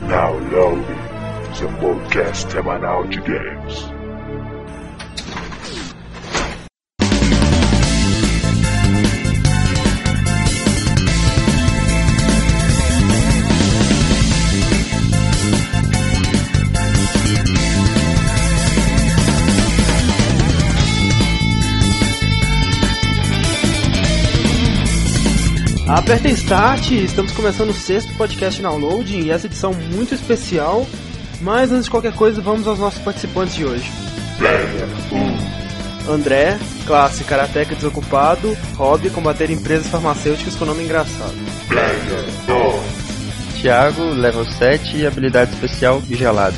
Now loading the podcast semanal de games. Apertem Start, estamos começando o sexto podcast Download e essa edição muito especial. Mas antes de qualquer coisa, vamos aos nossos participantes de hoje. André, classe Karateka desocupado, hobby combater empresas farmacêuticas com nome engraçado. Thiago, level 7 e habilidade especial gelado.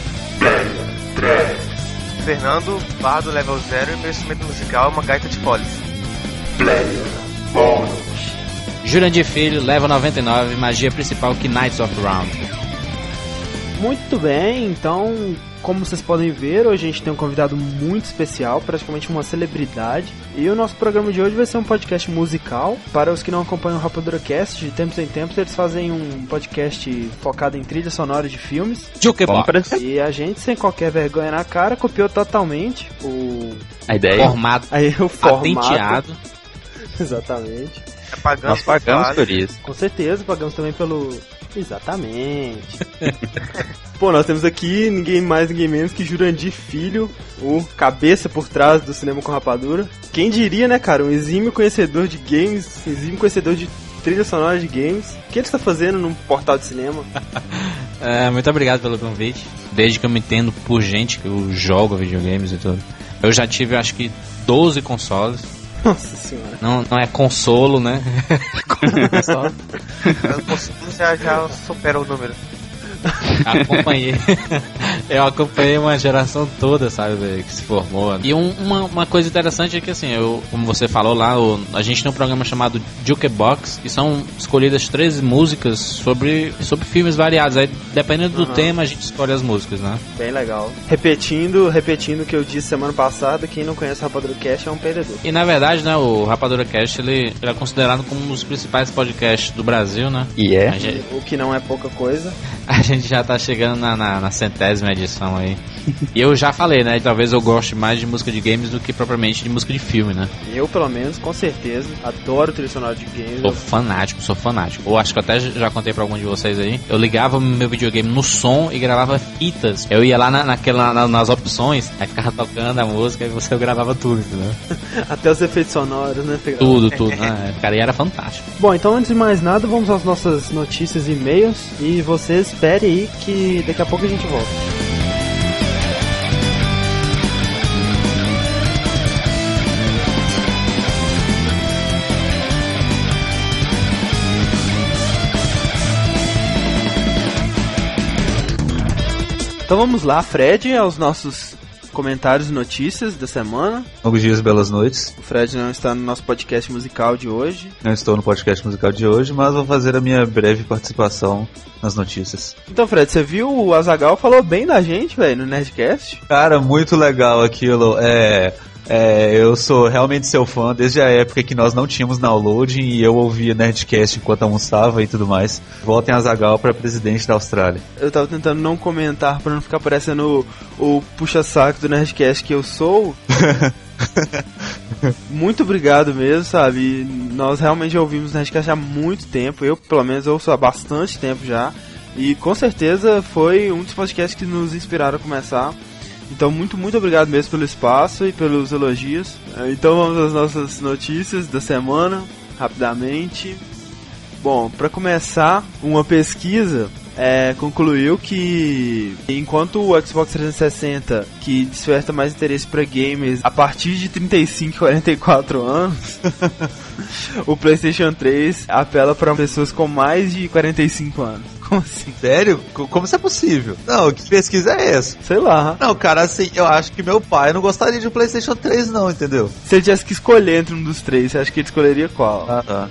Fernando, bardo level 0 e meu instrumento musical é uma gaita de foles. Jurandir Filho, level 99, magia principal Knights of Round. Muito bem, então, como vocês podem ver, hoje a gente tem um convidado muito especial, praticamente uma celebridade. E o nosso programa de hoje vai ser um podcast musical. Para os que não acompanham o Rapadura Cast, de tempos em tempos eles fazem um podcast focado em trilha sonora de filmes. Jukebox. E a gente, sem qualquer vergonha na cara, copiou totalmente o. A ideia Formado, Aí, o formato. patenteado. Exatamente. É pagando nós pagamos por por isso. Com certeza, pagamos também pelo. Exatamente. Pô, nós temos aqui ninguém mais, ninguém menos que Jurandir Filho, o cabeça por trás do cinema com rapadura. Quem diria, né, cara? Um exímio conhecedor de games, exímio conhecedor de trilha sonora de games. O que ele está fazendo num portal de cinema? É, muito obrigado pelo convite. Desde que eu me entendo por gente que eu jogo videogames e tudo. Eu já tive, acho que, 12 consoles. Nossa senhora. Não, não é consolo, né? Console. Eu consigo já, já supera o número. Acompanhei. eu acompanhei uma geração toda, sabe, que se formou. E um- uma, uma coisa interessante é que, assim, eu, como você falou lá, o- a gente tem um programa chamado Jukebox, e são escolhidas 13 músicas sobre, sobre filmes variados. Aí, dependendo do Aham. tema, a gente escolhe as músicas, né? Bem legal. Repetindo, repetindo o que eu disse semana passada, quem não conhece o Rapadura Cast é um perdedor. E na verdade, né, o Rapadura Cast ele, ele é considerado como um dos principais podcasts do Brasil, né? E é. A gente, O que não é pouca coisa. A gente já tá chegando na, na, na centésima edição aí. E eu já falei, né? Talvez eu goste mais de música de games do que propriamente de música de filme, né? Eu, pelo menos, com certeza, adoro trilha sonora de games. Sou fanático, sou fanático. Ou acho que eu até já contei pra algum de vocês aí. Eu ligava meu videogame no som e gravava fitas. Eu ia lá na, naquela, na- nas opções, aí ficava tocando a música e você gravava tudo, entendeu? Até os efeitos sonoros, né? Tudo, tudo, né? Cara, e era fantástico. Bom, então antes de mais nada, vamos às nossas notícias e e-mails. E você espere aí que daqui a pouco a gente volta. Então vamos lá, Fred, aos nossos comentários e notícias da semana. Longos dias, belas noites. O Fred não está no nosso podcast musical de hoje. Não estou no podcast musical de hoje, mas vou fazer a minha breve participação nas notícias. Então, Fred, você viu o Azagal falou bem da gente, velho, no Nerdcast? Cara, muito legal aquilo. É. É, eu sou realmente seu fã desde a época que nós não tínhamos downloading e eu ouvia Nerdcast enquanto almoçava e tudo mais. Voltem a Zagal para presidente da Austrália. Eu tava tentando não comentar pra não ficar parecendo o, o puxa-saco do Nerdcast que eu sou. Muito obrigado mesmo, sabe? Nós realmente já ouvimos Nerdcast há muito tempo. Eu, pelo menos, ouço há bastante tempo já. E com certeza foi um dos podcasts que nos inspiraram a começar. Então, muito, muito obrigado mesmo pelo espaço e pelos elogios. Eh, Então, vamos às nossas notícias da semana, rapidamente. Bom, para começar, uma pesquisa é, concluiu que enquanto o Xbox 360, que desperta mais interesse para gamers a partir de 35 e 44 anos, o PlayStation 3 apela para pessoas com mais de 45 anos. Como assim? Sério? Co- Como isso é possível? Não, que pesquisa é essa? Sei lá. Não, cara, assim, eu acho que meu pai não gostaria de um PlayStation 3, não, entendeu? Se ele tivesse que escolher entre um dos três, você acha que ele escolheria qual? Ah, tá.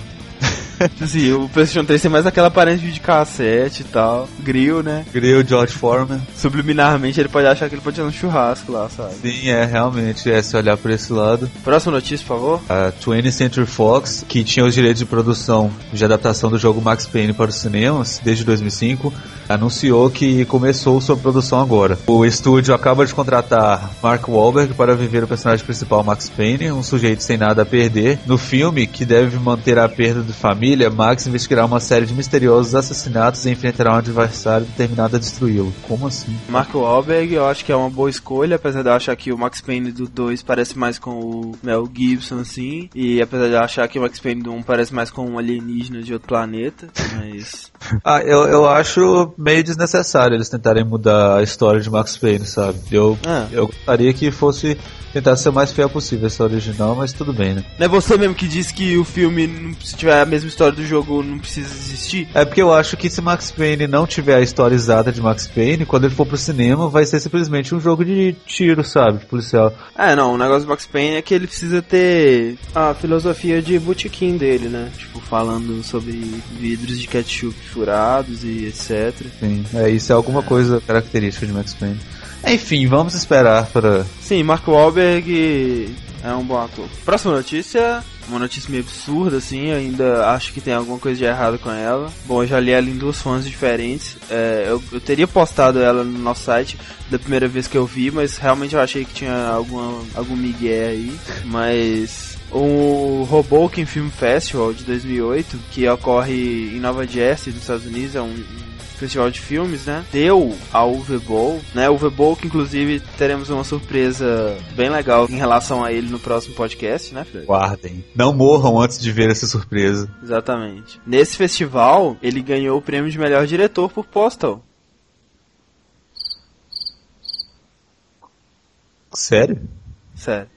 Assim, o PlayStation 3 tem mais aquela aparência de videocassete e tal, grill, né? Grill George Foreman. Subliminarmente ele pode achar que ele pode ir num churrasco lá, sabe? Sim, é, realmente, é, se olhar por esse lado. Próxima notícia, por favor. A 20th Century Fox, que tinha os direitos de produção de adaptação do jogo Max Payne para os cinemas desde 2005, anunciou que começou sua produção agora. O estúdio acaba de contratar Mark Wahlberg para viver o personagem principal Max Payne, um sujeito sem nada a perder. No filme, que deve manter a perda de família, Max investigará uma série de misteriosos assassinatos e enfrentará um adversário determinado a destruí-lo. Como assim? Mark Wahlberg, eu acho que é uma boa escolha, apesar de eu achar que o Max Payne do 2 parece mais com o Mel Gibson, assim, e apesar de eu achar que o Max Payne do 1 parece mais com um alienígena de outro planeta, mas... Ah, eu, eu acho meio desnecessário eles tentarem mudar a história de Max Payne, sabe? Eu, Ah. eu gostaria que fosse tentar ser o mais fiel possível essa original, mas tudo bem, né? Não é você mesmo que disse que o filme, se tiver a mesma história do jogo, não precisa existir? É porque eu acho que se Max Payne não tiver a história exata de Max Payne, quando ele for pro cinema, vai ser simplesmente um jogo de tiro, sabe? De policial. É, não, o negócio do Max Payne é que ele precisa ter, A filosofia de botequim dele, né? tipo, falando sobre vidros de ketchup furados e etc. Sim, é, isso é alguma coisa característica de Max Payne. Enfim, vamos esperar para. Sim, Mark Wahlberg é um bom ator. Próxima notícia, uma notícia meio absurda, assim, ainda acho que tem alguma coisa de errado com ela. Bom, eu já li ela em duas fontes diferentes. É, eu, eu teria postado ela no nosso site da primeira vez que eu vi, mas realmente eu achei que tinha alguma, algum migué aí. Mas o Hoboken Film Festival de 2008, que ocorre em Nova Jersey, nos Estados Unidos, é um, um festival de filmes, né? Deu ao Uwe né? O Uwe que inclusive teremos uma surpresa bem legal em relação a ele no próximo podcast, né, Fred? Guardem. Não morram antes de ver essa surpresa. Exatamente. Nesse festival, ele ganhou o prêmio de melhor diretor por Postal. Sério? Sério.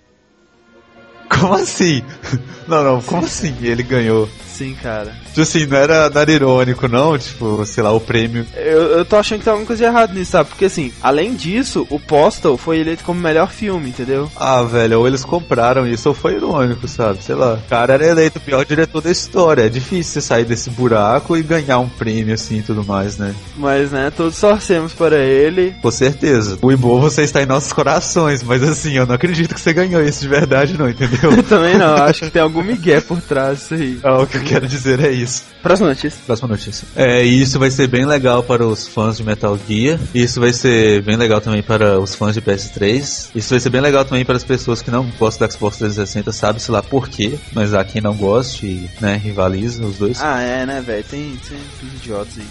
Como assim? Não, não, como assim ele ganhou? Sim, cara. Tipo assim, não era, não era irônico, não? Tipo, sei lá, o prêmio. Eu, eu tô achando que tem alguma coisa de errado nisso, sabe? Porque assim, além disso, o Postal foi eleito como melhor filme, entendeu? Ah, velho, ou eles compraram isso ou foi irônico, sabe? Sei lá. O cara era eleito o pior diretor da história. É difícil você sair desse buraco e ganhar um prêmio assim e tudo mais, né? Mas, né, todos torcemos para ele. Com certeza. O Ibo, você está em nossos corações, mas assim, eu não acredito que você ganhou isso de verdade, não, entendeu? Eu também não, acho que tem algum migué por trás disso aí. Ah, o que eu quero dizer é isso. Próxima notícia. Próxima notícia. É, e isso vai ser bem legal para os fãs de Metal Gear. Isso vai ser bem legal também para os fãs de PS3. Isso vai ser bem legal também para as pessoas que não gostam do Xbox 360, sabe-se lá por quê. Mas há quem não goste e, né, rivaliza os dois. Ah, é, né, velho? Tem, tem uns idiotas aí.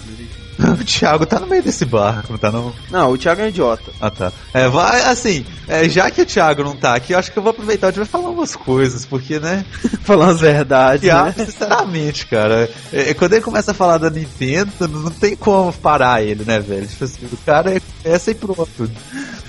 o Thiago tá no meio desse barco, não tá não? Não, o Thiago é um idiota. Ah, tá. É, vai, assim, é, já que o Thiago não tá aqui, eu acho que eu vou aproveitar, a gente vai falar umas coisas, porque, né? Falando as verdades, Thiago, né? sinceramente, cara, é, quando ele começa a falar da Nintendo, não tem como parar ele, né, velho? Tipo assim, o cara é essa e pronto.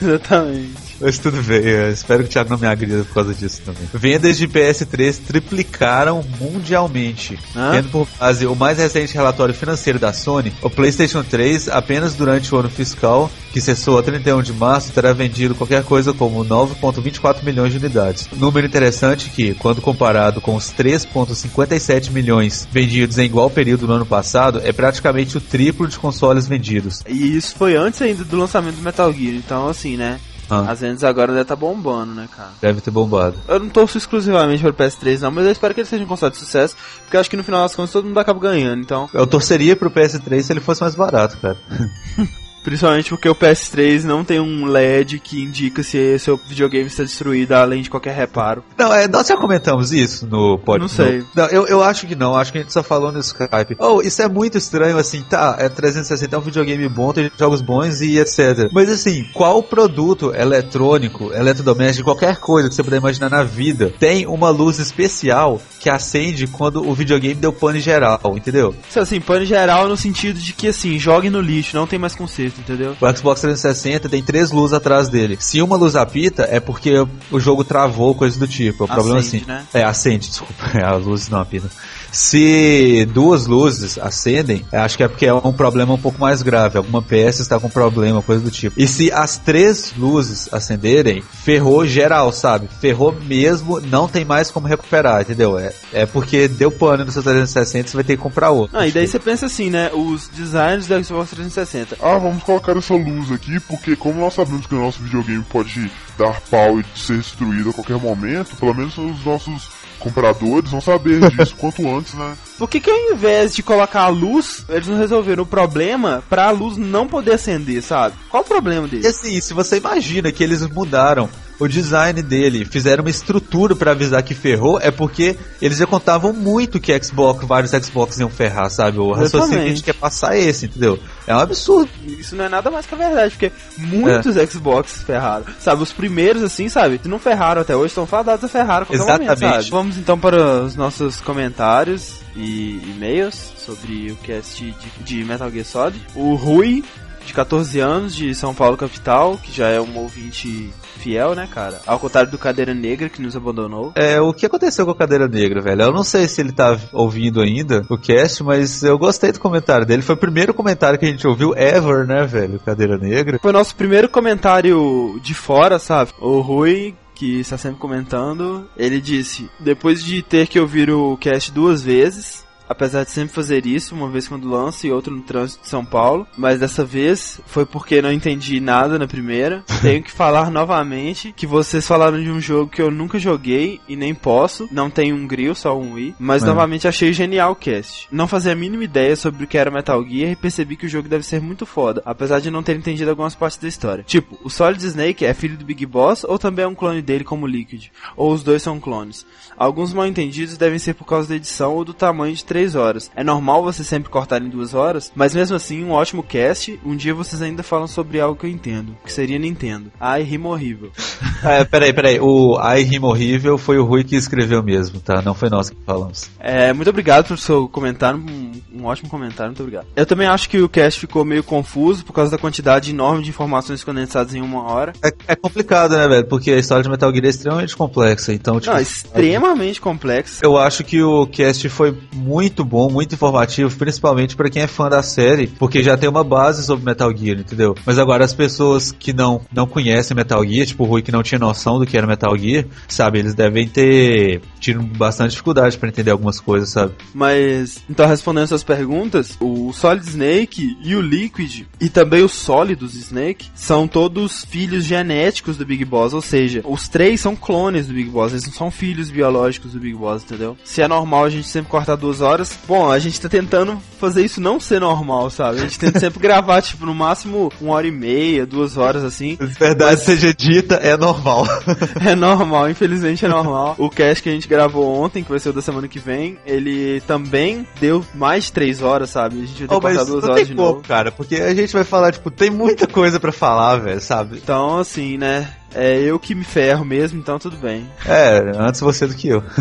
Exatamente. Mas tudo bem, eu espero que o Thiago não me agrida por causa disso também. Vendas de PS3 triplicaram mundialmente. Hã? Tendo por base o mais recente relatório financeiro da Sony, o PlayStation 3, apenas durante o ano fiscal, que cessou a 31 de março, terá vendido qualquer coisa como 9,24 milhões de unidades. Número interessante que, quando comparado com os 3,57 milhões vendidos em igual período no ano passado, é praticamente o triplo de consoles vendidos. E isso foi antes ainda do lançamento do Metal Gear, então assim, né? Ah, As vendas agora deve estar bombando, né, cara? deve ter bombado. Eu não torço exclusivamente para o PS3 não, mas eu espero que ele seja um console de sucesso, porque eu acho que no final das contas todo mundo acaba ganhando, então... Eu torceria pro PS3 se ele fosse mais barato, cara. Principalmente porque o PS3 não tem um LED que indica se seu videogame está destruído, além de qualquer reparo. Não, é, nós já comentamos isso no podcast. Não sei. Não, eu, eu acho que não, acho que a gente só falou no Skype. Oh, isso é muito estranho, assim, tá, é 360, é um videogame bom, tem jogos bons e etc. Mas assim, qual produto eletrônico, eletrodoméstico, qualquer coisa que você puder imaginar na vida, tem uma luz especial que acende quando o videogame deu pane geral, entendeu? Isso assim, pane geral no sentido de que assim, jogue no lixo, não tem mais conserto, entendeu? O Xbox 360 tem três luzes atrás dele. Se uma luz apita, é porque o jogo travou, coisa do tipo. É o problema Acende, assim. né? É, acende, desculpa. É, a luz não apita. Se duas luzes acendem, eu acho que é porque é um problema um pouco mais grave. Alguma peça está com problema, coisa do tipo. E se as três luzes acenderem, ferrou geral, sabe? Ferrou mesmo, não tem mais como recuperar, entendeu? É, é porque deu pano no seu 360, você vai ter que comprar outro. Ah, e daí você pensa assim, né? Os designers do Xbox 360. Ah, vamos colocar essa luz aqui, porque como nós sabemos que o nosso videogame pode dar pau e ser destruído a qualquer momento, pelo menos os nossos compradores vão saber disso quanto antes, né? Por que, que ao invés de colocar a luz, eles não resolveram o problema pra a luz não poder acender, sabe? Qual o problema E dele? assim, se você imagina que eles mudaram o design dele, fizeram uma estrutura pra avisar que ferrou, é porque eles já contavam muito que Xbox, vários Xbox iam ferrar, sabe? O raciocínio que a gente quer passar é esse, entendeu? É um absurdo. Isso não é nada mais que a verdade, porque muitos É. Xbox ferraram. Sabe, os primeiros, assim, sabe? Se não ferraram até hoje, estão fadados a ferrar a qualquer momento, Exatamente. sabe? Vamos então para os nossos comentários e e-mails sobre o cast de, de Metal Gear Solid. O Rui, de 14 anos, de São Paulo capital, que já é um ouvinte fiel, né, cara? Ao contrário do Cadeira Negra, que nos abandonou. É, o que aconteceu com a Cadeira Negra, velho? Eu não sei se ele tá ouvindo ainda o cast, mas eu gostei do comentário dele. Foi o primeiro comentário que a gente ouviu ever, né, velho? Cadeira Negra. Foi nosso primeiro comentário de fora, sabe? O Rui, que está sempre comentando, ele disse: depois de ter que ouvir o cast duas vezes. Apesar de sempre fazer isso, uma vez quando lança e outra no trânsito de São Paulo, mas dessa vez foi porque não entendi nada na primeira. Tenho que falar novamente que vocês falaram de um jogo que eu nunca joguei e nem posso. Não tem um grill, só um i. Mas É. novamente achei genial o cast. Não fazia a mínima ideia sobre o que era Metal Gear e percebi que o jogo deve ser muito foda, apesar de não ter entendido algumas partes da história. Tipo, o Solid Snake é filho do Big Boss ou também é um clone dele como Liquid? Ou os dois são clones? Alguns mal entendidos devem ser por causa da edição ou do tamanho de 3 horas. É normal você sempre cortar em 2 horas, mas mesmo assim, um ótimo cast. Um dia vocês ainda falam sobre algo que eu entendo, que seria Nintendo. Ai, rima horrível. É, peraí, peraí. O I Rima Horrível foi o Rui que escreveu mesmo, tá? Não foi nós que falamos. É, muito obrigado pelo seu comentário, um, um ótimo comentário, muito obrigado. Eu também acho que o cast ficou meio confuso por causa da quantidade enorme de informações condensadas em uma hora. É, é complicado, né, velho? Porque a história de Metal Gear é extremamente complexa, então, tipo... Não, extremamente complexo. Eu acho que o cast foi muito bom, muito informativo, principalmente pra quem é fã da série, porque já tem uma base sobre Metal Gear, entendeu? Mas agora as pessoas que não, não conhecem Metal Gear, tipo o Rui que não tinha noção do que era Metal Gear, sabe, eles devem ter tido bastante dificuldade pra entender algumas coisas, sabe? Mas, então respondendo suas perguntas, o Solid Snake e o Liquid, e também os sólidos Snake, são todos filhos genéticos do Big Boss, ou seja, os três são clones do Big Boss, eles não são filhos biológicos do Big Boss, entendeu? Se é normal a gente sempre cortar duas horas, bom, a gente tá tentando fazer isso não ser normal, sabe? A gente tenta sempre gravar, tipo, no máximo uma hora e meia, duas horas assim. Verdade seja dita, é normal. É normal, infelizmente é normal. O cast que a gente gravou ontem, que vai ser o da semana que vem, ele também deu mais de três horas, sabe? A gente vai ter Oh, que mas passar duas horas tem de como, novo. cara, porque a gente vai falar, tipo, tem muita coisa pra falar, velho, sabe? Então, assim, né? É eu que me ferro mesmo, então tudo bem. É, antes você do que eu.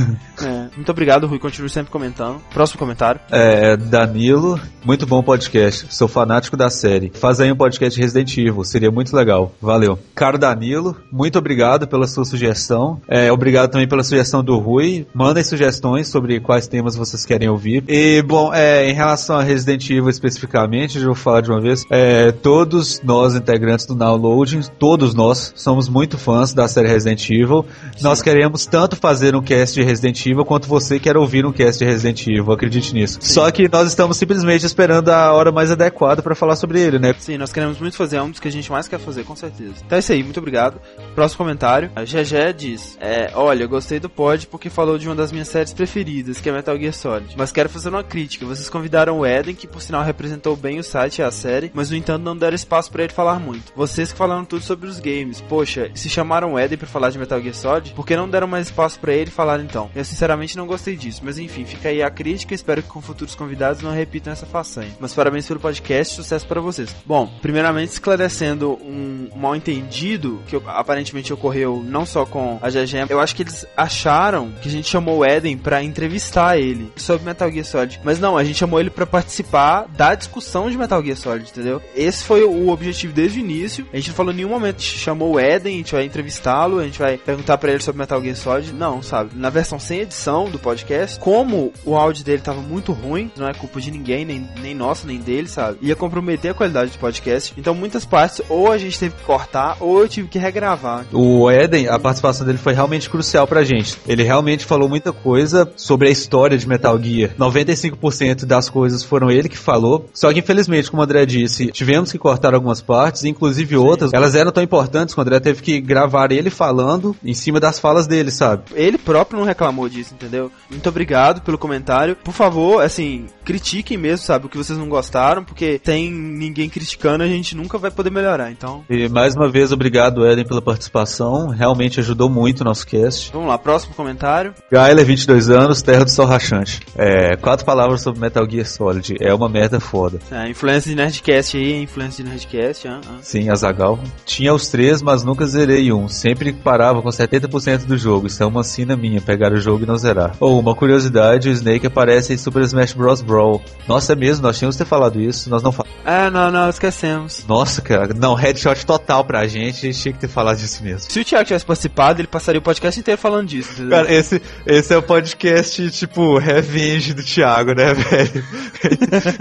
É, muito obrigado, Rui. Continue sempre comentando. Próximo comentário. É, Danilo, muito bom podcast. Sou fanático da série. Faz aí um podcast Resident Evil, seria muito legal. Valeu. Caro Danilo, muito obrigado pela sua sugestão. É, obrigado também pela sugestão do Rui. Mandem sugestões sobre quais temas vocês querem ouvir. E, bom, é, em relação a Resident Evil especificamente, eu vou falar de uma vez. É, todos nós, integrantes do Downloading, todos nós, somos muito fãs da série Resident Evil. Nós queremos tanto fazer um cast de Resident Evil quanto você quer ouvir um cast de Resident Evil, acredite nisso. Só que nós estamos simplesmente esperando a hora mais adequada para falar sobre ele, né? Sim, nós queremos muito fazer, é um dos que a gente mais quer fazer, com certeza. Então é isso aí, muito obrigado. Próximo comentário. A GG diz: é, Olha, gostei do pod porque falou de uma das minhas séries preferidas, que é Metal Gear Solid. Mas quero fazer uma crítica. Vocês convidaram o Eden, que por sinal representou bem o site e a série, mas no entanto não deram espaço pra ele falar muito. Vocês que falaram tudo sobre os games. Poxa, se chamaram Eden pra falar de Metal Gear Solid, por que não deram mais espaço pra ele falar então? Eu sinceramente não gostei disso, mas enfim, fica aí a crítica. Espero que com futuros convidados não repitam essa façanha. Mas parabéns pelo podcast, sucesso para vocês. Bom, primeiramente esclarecendo um mal entendido que aparentemente ocorreu não só com a GG, eu acho que eles acharam que a gente chamou o Eden pra entrevistar ele sobre Metal Gear Solid. Mas não, a gente chamou ele pra participar da discussão de Metal Gear Solid, entendeu? Esse foi o objetivo desde o início. A gente não falou em nenhum momento, chamou o Eden, gente vai entrevistá-lo, a gente vai perguntar pra ele sobre Metal Gear Solid. Não, sabe? Na versão sem edição do podcast, como o áudio dele tava muito ruim, não é culpa de ninguém, nem, nem nossa, nem dele, sabe? Ia comprometer a qualidade do podcast. Então muitas partes ou a gente teve que cortar, ou eu tive que regravar. O Eden, a participação dele foi realmente crucial pra gente. Ele realmente falou muita coisa sobre a história de Metal Gear. 95% das coisas foram ele que falou. Só que infelizmente, como o André disse, tivemos que cortar algumas partes, inclusive outras. Elas eram tão importantes que o André teve que gravar ele falando em cima das falas dele, sabe? Ele próprio não reclamou disso, entendeu? Muito obrigado pelo comentário. Por favor, assim, critiquem mesmo, sabe, o que vocês não gostaram, porque tem ninguém criticando, a gente nunca vai poder melhorar, então... E mais uma vez, obrigado, Eden, pela participação. Realmente ajudou muito o nosso cast. Vamos lá, próximo comentário. Gaila, 22 anos, Terra do Sol Rachante. É, quatro palavras sobre Metal Gear Solid. É uma merda foda. É, influência de Nerdcast aí, influência de Nerdcast, ah, ah. Sim, Azagal. Tinha os três, mas nunca zerei um. Sempre parava com 70% do jogo. Isso é uma sina minha, pegar o jogo e não zerar. Ou, uma curiosidade, o Snake aparece em Super Smash Bros. Brawl. Nossa, é mesmo, nós tínhamos que ter falado isso, nós não falamos. Ah, não, não, esquecemos. Nossa, cara, não, headshot total pra gente, a gente tinha que ter falado disso mesmo. Se o Thiago tivesse participado, ele passaria o podcast inteiro falando disso, entendeu? Cara, esse, esse é o podcast, tipo, revenge do Thiago, né, velho?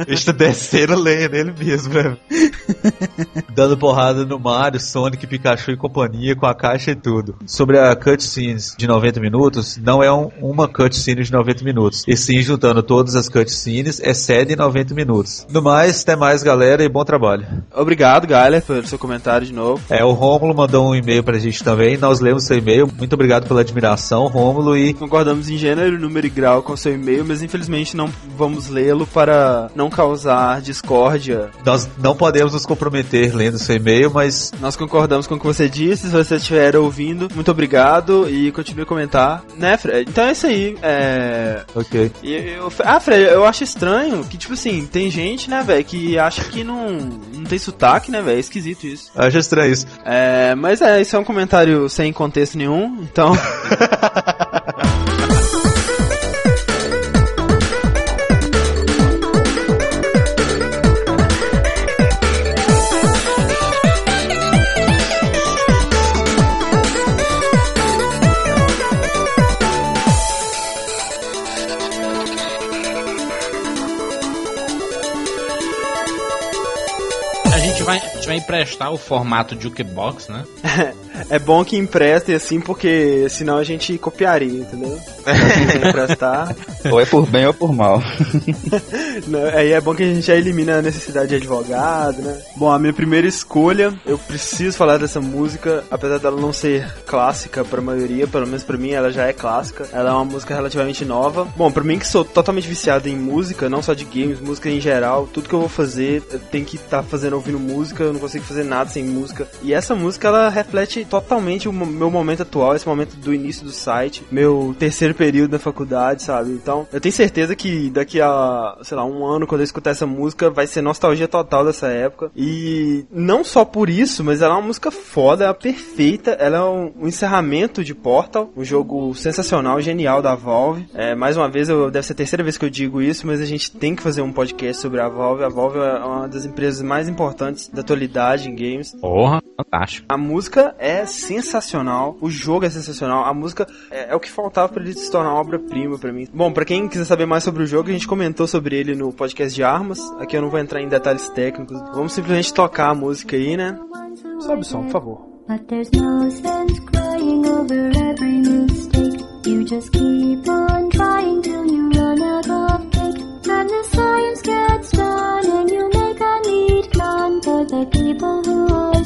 A gente tá descendo lenha nele mesmo, né? Dando porrada no Mario, Sonic, Pikachu e companhia, com a caixa e tudo. Sobre a cutscenes de 90 minutos, não é um- uma cutscene de 90 minutos. E sim, juntando todas as cutscenes, excede 90 minutos. No mais, até mais, galera, e bom trabalho. Obrigado, Gyler, pelo seu comentário de novo. É, o Rômulo mandou um e-mail pra gente também, nós lemos seu e-mail. Muito obrigado pela admiração, Rômulo, e Concordamos em gênero, número e grau com seu e-mail, mas infelizmente não vamos lê-lo para não causar discórdia. nós não podemos nos comprometer lendo seu e-mail, mas Nós concordamos com o que você disse, se você estiver ouvindo, muito obrigado e continue a comentar. Né, Fred? Então é isso aí. É... ok. eu- ah, Fred, eu acho estranho que, tipo assim, tem gente, né, velho, que acha que não, não tem sotaque, né, velho? É esquisito isso. Acho estranho isso. É, mas é, isso é um comentário sem contexto nenhum, então. emprestar o formato Jukebox, né? É bom que empreste assim, porque senão a gente copiaria, entendeu? Se emprestar. Ou é por bem ou por mal. Né, Aí é bom que a gente já elimina a necessidade de advogado, né? Bom, a minha primeira escolha, eu preciso falar dessa música, apesar dela não ser clássica pra maioria, pelo menos pra mim ela já é clássica. Ela é uma música relativamente nova. Bom, pra mim que sou totalmente viciado em música, não só de games, música em geral, tudo que eu vou fazer, eu tenho que estar fazendo ouvindo música, eu não consigo fazer nada sem música. E essa música ela reflete totalmente o meu momento atual, esse momento do início do site, meu terceiro período na faculdade, sabe? Então, eu tenho certeza que daqui a, sei lá, um ano, quando eu escutar essa música, vai ser nostalgia total dessa época. E não só por isso, mas ela é uma música foda, ela é perfeita, ela é um, um encerramento de Portal, um jogo sensacional, genial da Valve. É, mais uma vez, eu, deve ser a terceira vez que eu digo isso, mas a gente tem que fazer um podcast sobre a Valve. A Valve é uma das empresas mais importantes da atualidade em games. Porra, fantástico. A música é sensacional, o jogo é sensacional, a música é, é o que faltava pra ele se tornar uma obra-prima pra mim. Bom, pra quem quiser saber mais sobre o jogo, a gente comentou sobre ele no podcast de armas. Aqui eu não vou entrar em detalhes técnicos. Vamos simplesmente tocar a música aí, né? Sobe o som, por favor. But there's no sense crying over every mistake. You just keep on trying till you run out of cake. Then the science gets done and you make a neat plan for the people who are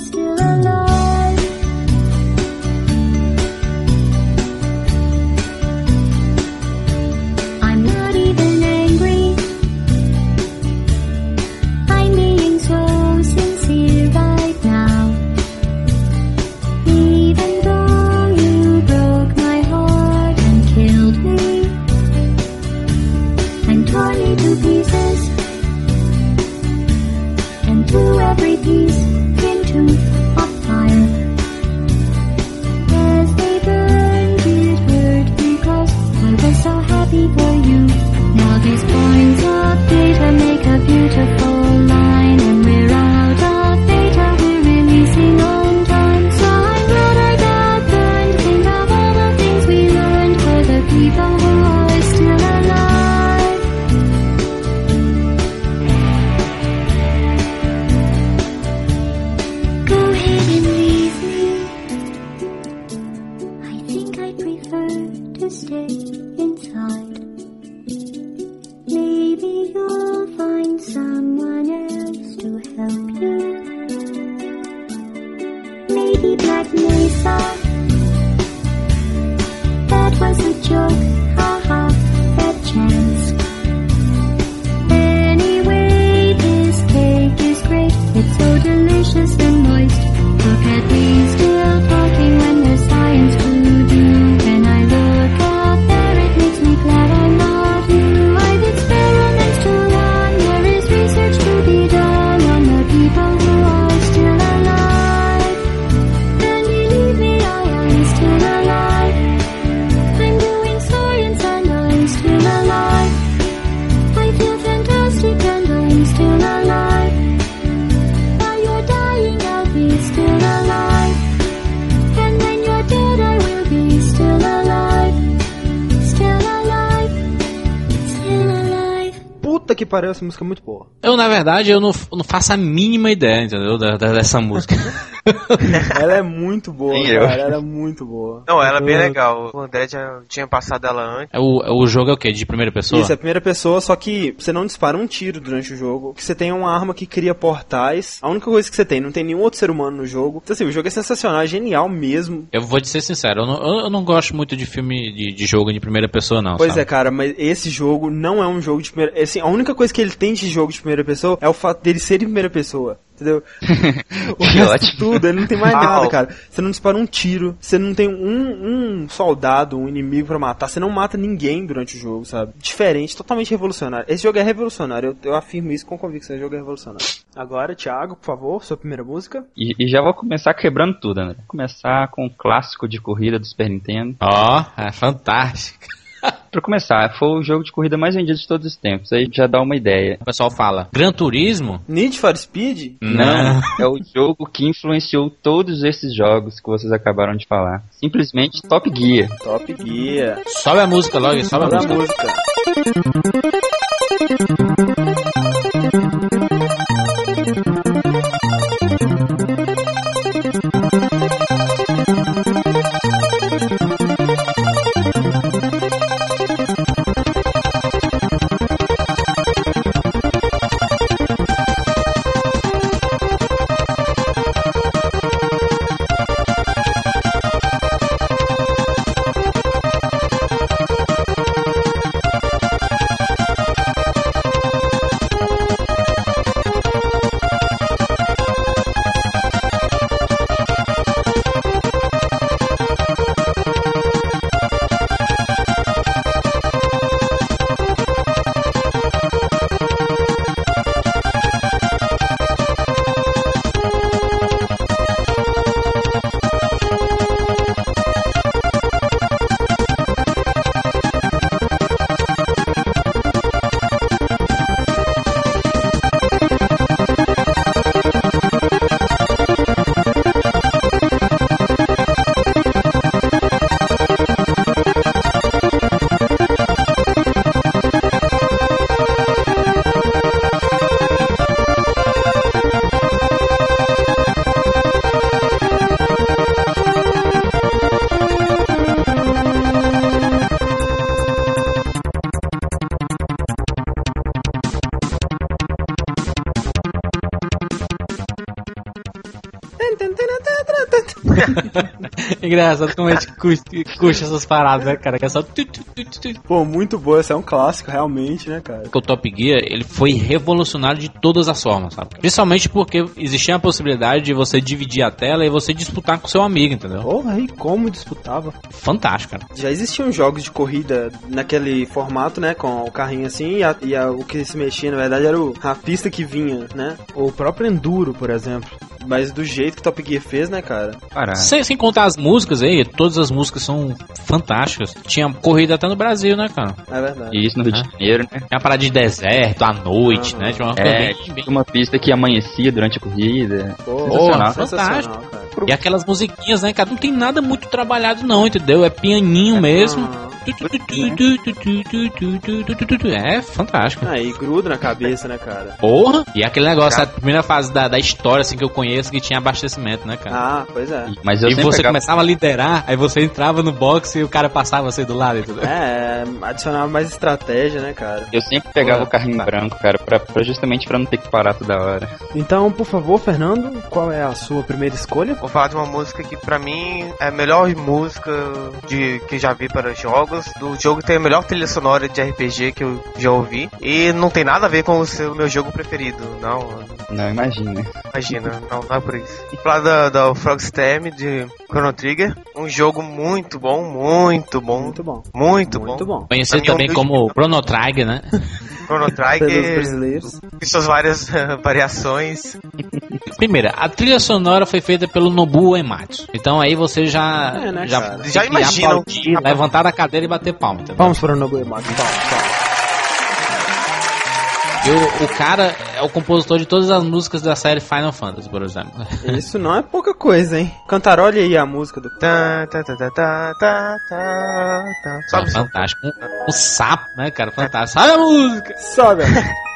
pariu, essa música é muito boa. Eu, na verdade, eu não, não faço a mínima ideia, entendeu? Da, da- dessa música. Ela é muito boa, cara. Ela é muito boa. Não, ela é bem Eu- legal. O André já tinha passado ela antes. É o, é o jogo é o quê? De primeira pessoa? Isso, é a primeira pessoa, só que você não dispara um tiro durante o jogo. Que você tem uma arma que cria portais. A única coisa que você tem, não tem nenhum outro ser humano no jogo. Então, assim, o jogo é sensacional, é genial mesmo. Eu vou te ser sincero, eu não, eu- eu não gosto muito de filme de, de jogo de primeira pessoa, não. Pois sabe? é, cara, mas esse jogo não é um jogo de primeira... Assim, a única coisa que ele tem de jogo de primeira pessoa é o fato dele ser em primeira pessoa. Entendeu? o Que resto ótimo. tudo, ele não tem mais nada, cara. Você não dispara um tiro, você não tem um, um soldado, um inimigo pra matar, você não mata ninguém durante o jogo, sabe? Diferente, totalmente revolucionário. Esse jogo é revolucionário, eu, eu afirmo isso com convicção, esse jogo é revolucionário. Agora, Thiago, por favor, sua primeira música. E, e já vou começar quebrando tudo, André. Vou começar com o clássico de corrida do Super Nintendo. Ó, é fantástico. Pra começar, foi o jogo de corrida mais vendido de todos os tempos. Aí já dá uma ideia. O pessoal fala, Gran Turismo? Need for Speed? Não, é o jogo que influenciou todos esses jogos que vocês acabaram de falar. Simplesmente Top Gear. Top Gear. Sobe a música logo, sobe a Olha a música. Engraçado como a gente curte, curte essas paradas, né, cara? Que é só... Pô, muito boa, esse é um clássico, realmente, né, cara? Porque o Top Gear, ele foi revolucionário de todas as formas, sabe? Principalmente porque existia a possibilidade de você dividir a tela e você disputar com seu amigo, entendeu? Porra, e como disputava? Fantástico, cara. Já existiam jogos de corrida naquele formato, né? Com o carrinho assim, e, a- e a- o que se mexia, na verdade, era o- a pista que vinha, né? O próprio Enduro, por exemplo. Mas do jeito que Top Gear fez, né, cara? Sem, sem contar as músicas aí, todas as músicas são fantásticas. Tinha corrida até no Brasil, né, cara? É verdade. E isso no Rio de Janeiro, né? Tinha uma parada de deserto, à noite, né? Tinha uma É, bem- bem- uma pista que amanhecia durante a corrida. Pô, sensacional, cara. E aquelas musiquinhas, né, cara? Não tem nada muito trabalhado, não, entendeu? É pianinho mesmo. Ah, É fantástico. Aí gruda na cabeça, né, cara? Porra! E aquele negócio, a primeira fase da, da história assim que eu conheço que tinha abastecimento, né, cara? Ah, pois é. Mas eu e você pegava- começava a liderar, aí você entrava no boxe e o cara passava você do lado, entendeu? É, adicionava mais estratégia, né, cara? Eu sempre pegava Ué, o carrinho tá. branco, cara, pra, pra- justamente pra não ter que parar toda hora. Então, por favor, Fernando, qual é a sua primeira escolha? Vou falar de uma música que pra mim é a melhor música de que já vi para jogos. Do jogo tem a melhor trilha sonora de RPG que eu já ouvi. E não tem nada a ver com o seu meu jogo preferido. Não, Não, imagina. imagina, não, não é por isso. Vou falar da, da Frogstem de Chrono Trigger. Um jogo muito bom, muito bom. Muito bom. Muito, Muito bom. bom. Conhecido é também como Chrono Trigger, né? Chrono Trigger e suas várias variações. Primeira, a trilha sonora foi feita pelo Nobuo Ematsu. Então aí você já É, né, já, Já que imagina aplaudir, levantar da cadeira e bater palma. entendeu? Vamos para o Nobu Ematsu. Vamos, vamos. E o, cara é o compositor de todas as músicas da série Final Fantasy, por exemplo. Isso não é pouca coisa, hein? Cantarolha aí a música do. Tá, tá, tá, tá, tá, tá, tá, tá. Sobe, sobe. fantástico. Um, um sapo, né, cara? Fantástico. Sabe a música? Sobe!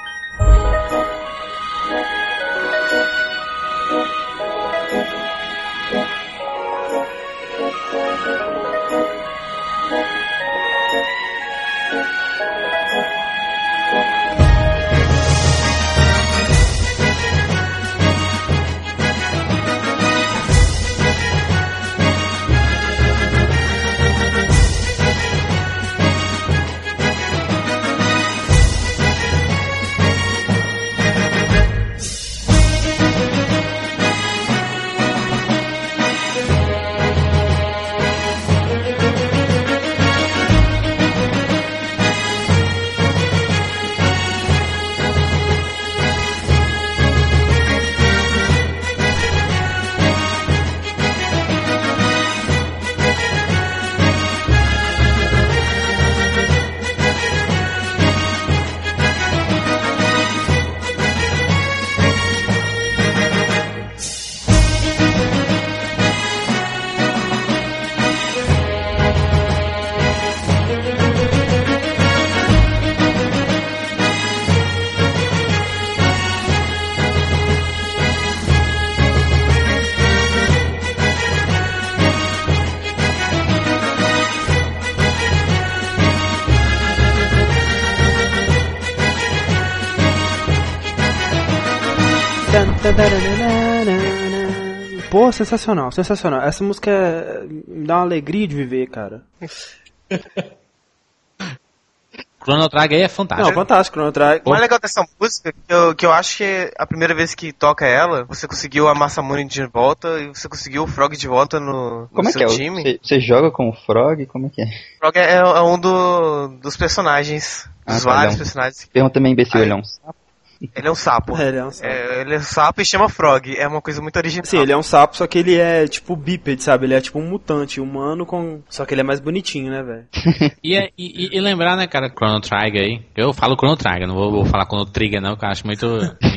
Pô, sensacional, sensacional. Essa música é- me dá uma alegria de viver, cara. Chrono Trigger aí é fantástico. Não, fantástico, Chrono Trigger. O mais legal dessa música, que eu, que eu acho que a primeira vez que toca ela, você conseguiu a Massamune de volta e você conseguiu o Frog de volta no, no Como é que seu é? time. Você, joga com o Frog? Como é que é? O Frog é, é um do- dos personagens, Ah, dos tá, vários é um- personagens. Pergunta meio imbecil, ele é um sapo? Ele é um sapo. É, ele é um sapo. É, ele é um sapo e chama Frog. É uma coisa muito original. Sim, ele é um sapo, só que ele é tipo bípede, sabe? Ele é tipo um mutante humano com. Só que ele é mais bonitinho, né, velho? E, é- e- e- e lembrar, né, cara, Chrono Trigger aí. Eu falo Chrono Trigger, não vou, vou falar Chrono Trigger, não, que eu acho muito.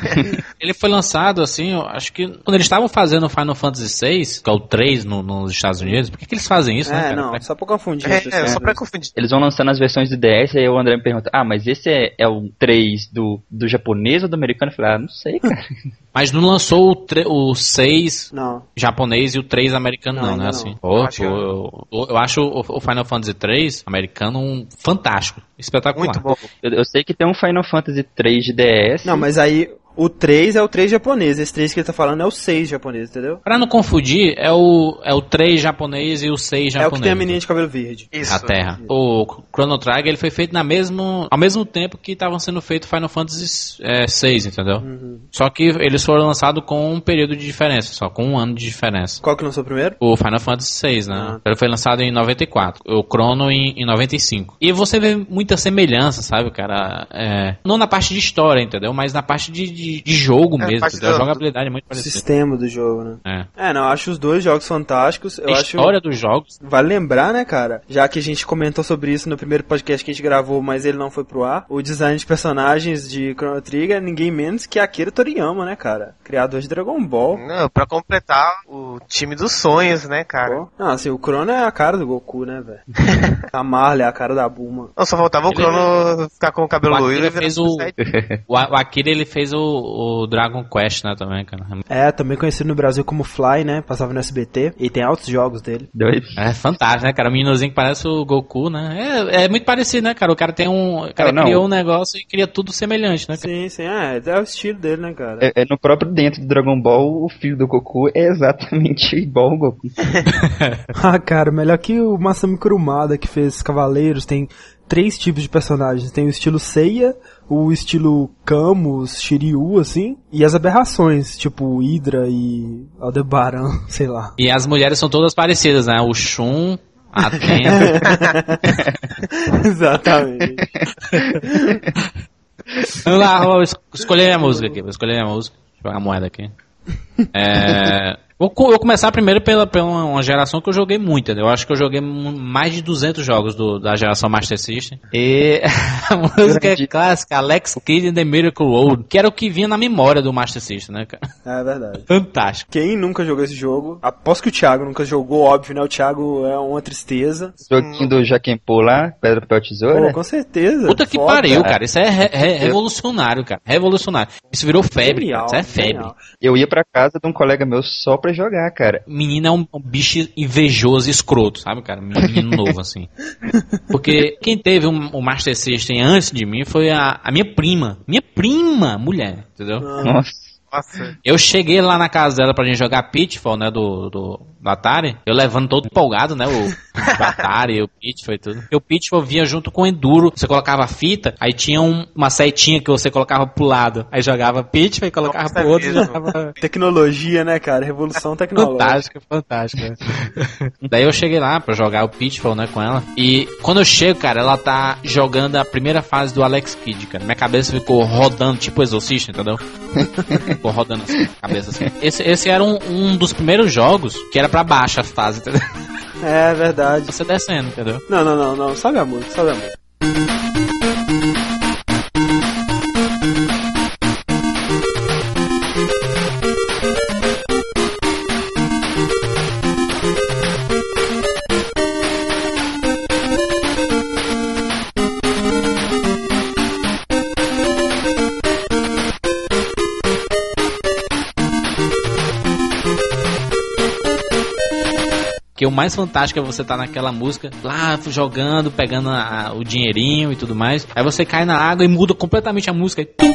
ele foi lançado, assim, eu acho que quando eles estavam fazendo o Final Fantasy VI, que é o 3 no- nos Estados Unidos, por que, que eles fazem isso, né, É, cara? não, só pra confundir. É, é, só né? pra confundir. Eles vão lançando as versões do DS, aí o André me pergunta, ah, mas esse é, é o 3 do, do japonês ou do americano? Eu falei, ah, não sei, cara. Mas não lançou o, tre- o 6 Não. japonês e o 3 americano, Não, não, né? Assim. não. Pô, Acho pô, eu, eu- eu acho o, o Final Fantasy 3 americano um fantástico, espetacular. Muito bom. Eu, eu sei que tem um Final Fantasy 3 de DS. Não, mas aí o 3 é o 3 japonês. Esse 3 que ele tá falando é o 6 japonês, entendeu? Pra não confundir, é o, é o 3 japonês e o 6 japonês. É o que tem a menina de cabelo verde. Isso. A Terra. O Chrono Trigger ele foi feito na mesmo, ao mesmo tempo que estavam sendo feito Final Fantasy é, 6, entendeu? Uhum. Só que eles foram lançados com um período de diferença, só com um ano de diferença. Qual que lançou primeiro? O Final Fantasy VI, né? Ah. Ele foi lançado em 94. O Chrono em, em 95. E você vê muita muita semelhança, sabe, cara? É, não na parte de história, entendeu? Mas na parte de, de, de jogo É, mesmo? A jogabilidade é muito O parecida. sistema do jogo, né? É. É, não, eu acho os dois jogos fantásticos. Eu a acho. história dos jogos. Vale lembrar, né, cara? Já que a gente comentou sobre isso no primeiro podcast que a gente gravou, mas ele não foi pro ar. O design de personagens de Chrono Trigger é ninguém menos que Akira Toriyama, né, cara? Criador de Dragon Ball. Não, pra completar o time dos sonhos, né, cara? Pô. Não, assim, o Chrono é a cara do Goku, né, velho? a Marley é a cara da Buma. Não, só faltava o Ele- Crono ficar com o cabelo O loiro e fez o, o, o Akira ele fez o, o Dragon Quest, né, também, cara. É, também conhecido no Brasil como Fly, né? Passava no SBT. E tem altos jogos dele. Doido. É fantástico, né, cara? O meninozinho que parece o Goku, né? É, é muito parecido, né, cara? O cara tem um. O cara Não, não. criou um negócio e cria tudo semelhante, né? cara? Sim, sim, é, é o estilo dele, né, cara? É, é no próprio dentro do Dragon Ball, o filho do Goku é exatamente igual ao Goku. Ah, cara, melhor que o Masami Kurumada que fez Cavaleiros, tem três tipos de personagens. Tem o estilo Seiya, o estilo Camus, Shiryu, assim, e as aberrações, tipo Hydra e Aldebaran, sei lá. E as mulheres são todas parecidas, né? O Shun, a Atena. Exatamente. Vamos lá, vou es- escolher a música aqui. Vou escolher a música. Deixa eu pegar a moeda aqui. É, vou, co- vou começar primeiro pela, pela uma geração que eu joguei muito, entendeu? Eu acho que eu joguei mais de 200 jogos do- da geração Master System. E a música é clássica, Alex Kidd in the Miracle World, que era o que vinha na memória do Master System, né, cara? É verdade. Fantástico. Quem nunca jogou esse jogo, aposto que o Thiago nunca jogou, óbvio, né? O Thiago é uma tristeza. Joguinho do Jaquempo lá, Pedra, Papel, Pô, Tesoura. com certeza. Puta que Foda. pariu, cara. Isso é re- re- revolucionário, cara. Revolucionário. Isso virou febre, Genial, cara. Isso é febre. genial. Eu ia pra casa de um colega meu só pra jogar, cara. menino é um, um bicho invejoso e escroto, sabe, cara? Menino novo, assim. Porque quem teve um, o Master System antes de mim foi a, a minha prima. Minha prima, mulher, entendeu? Nossa. Nossa. Eu cheguei lá na casa dela pra gente jogar Pitfall, né, do, do, do Atari. Eu levando todo empolgado, né, o, o Atari, o Pitfall e tudo. Porque o Pitfall vinha junto com o Enduro. Você colocava a fita, aí tinha um- uma setinha que você colocava pro lado. Aí jogava Pitfall e colocava Nossa, pro outro e mesmo. jogava... Tecnologia, né, cara? Revolução tecnológica. Fantástico. né? Daí eu cheguei lá pra jogar o Pitfall, né, com ela. E quando eu chego, cara, ela tá jogando a primeira fase do Alex Kidd, cara. Minha cabeça ficou rodando, tipo exorcista, entendeu? Ficou rodando assim, a cabeça assim. Esse, esse era um, um dos primeiros jogos que era pra baixo a fase, entendeu? É verdade. Você descendo, entendeu? Não, não, não, não. Sabe a música, sabe a música. O mais fantástico é você estar naquela música, lá jogando, pegando a- o dinheirinho e tudo mais. Aí você cai na água e muda completamente a música. E tum,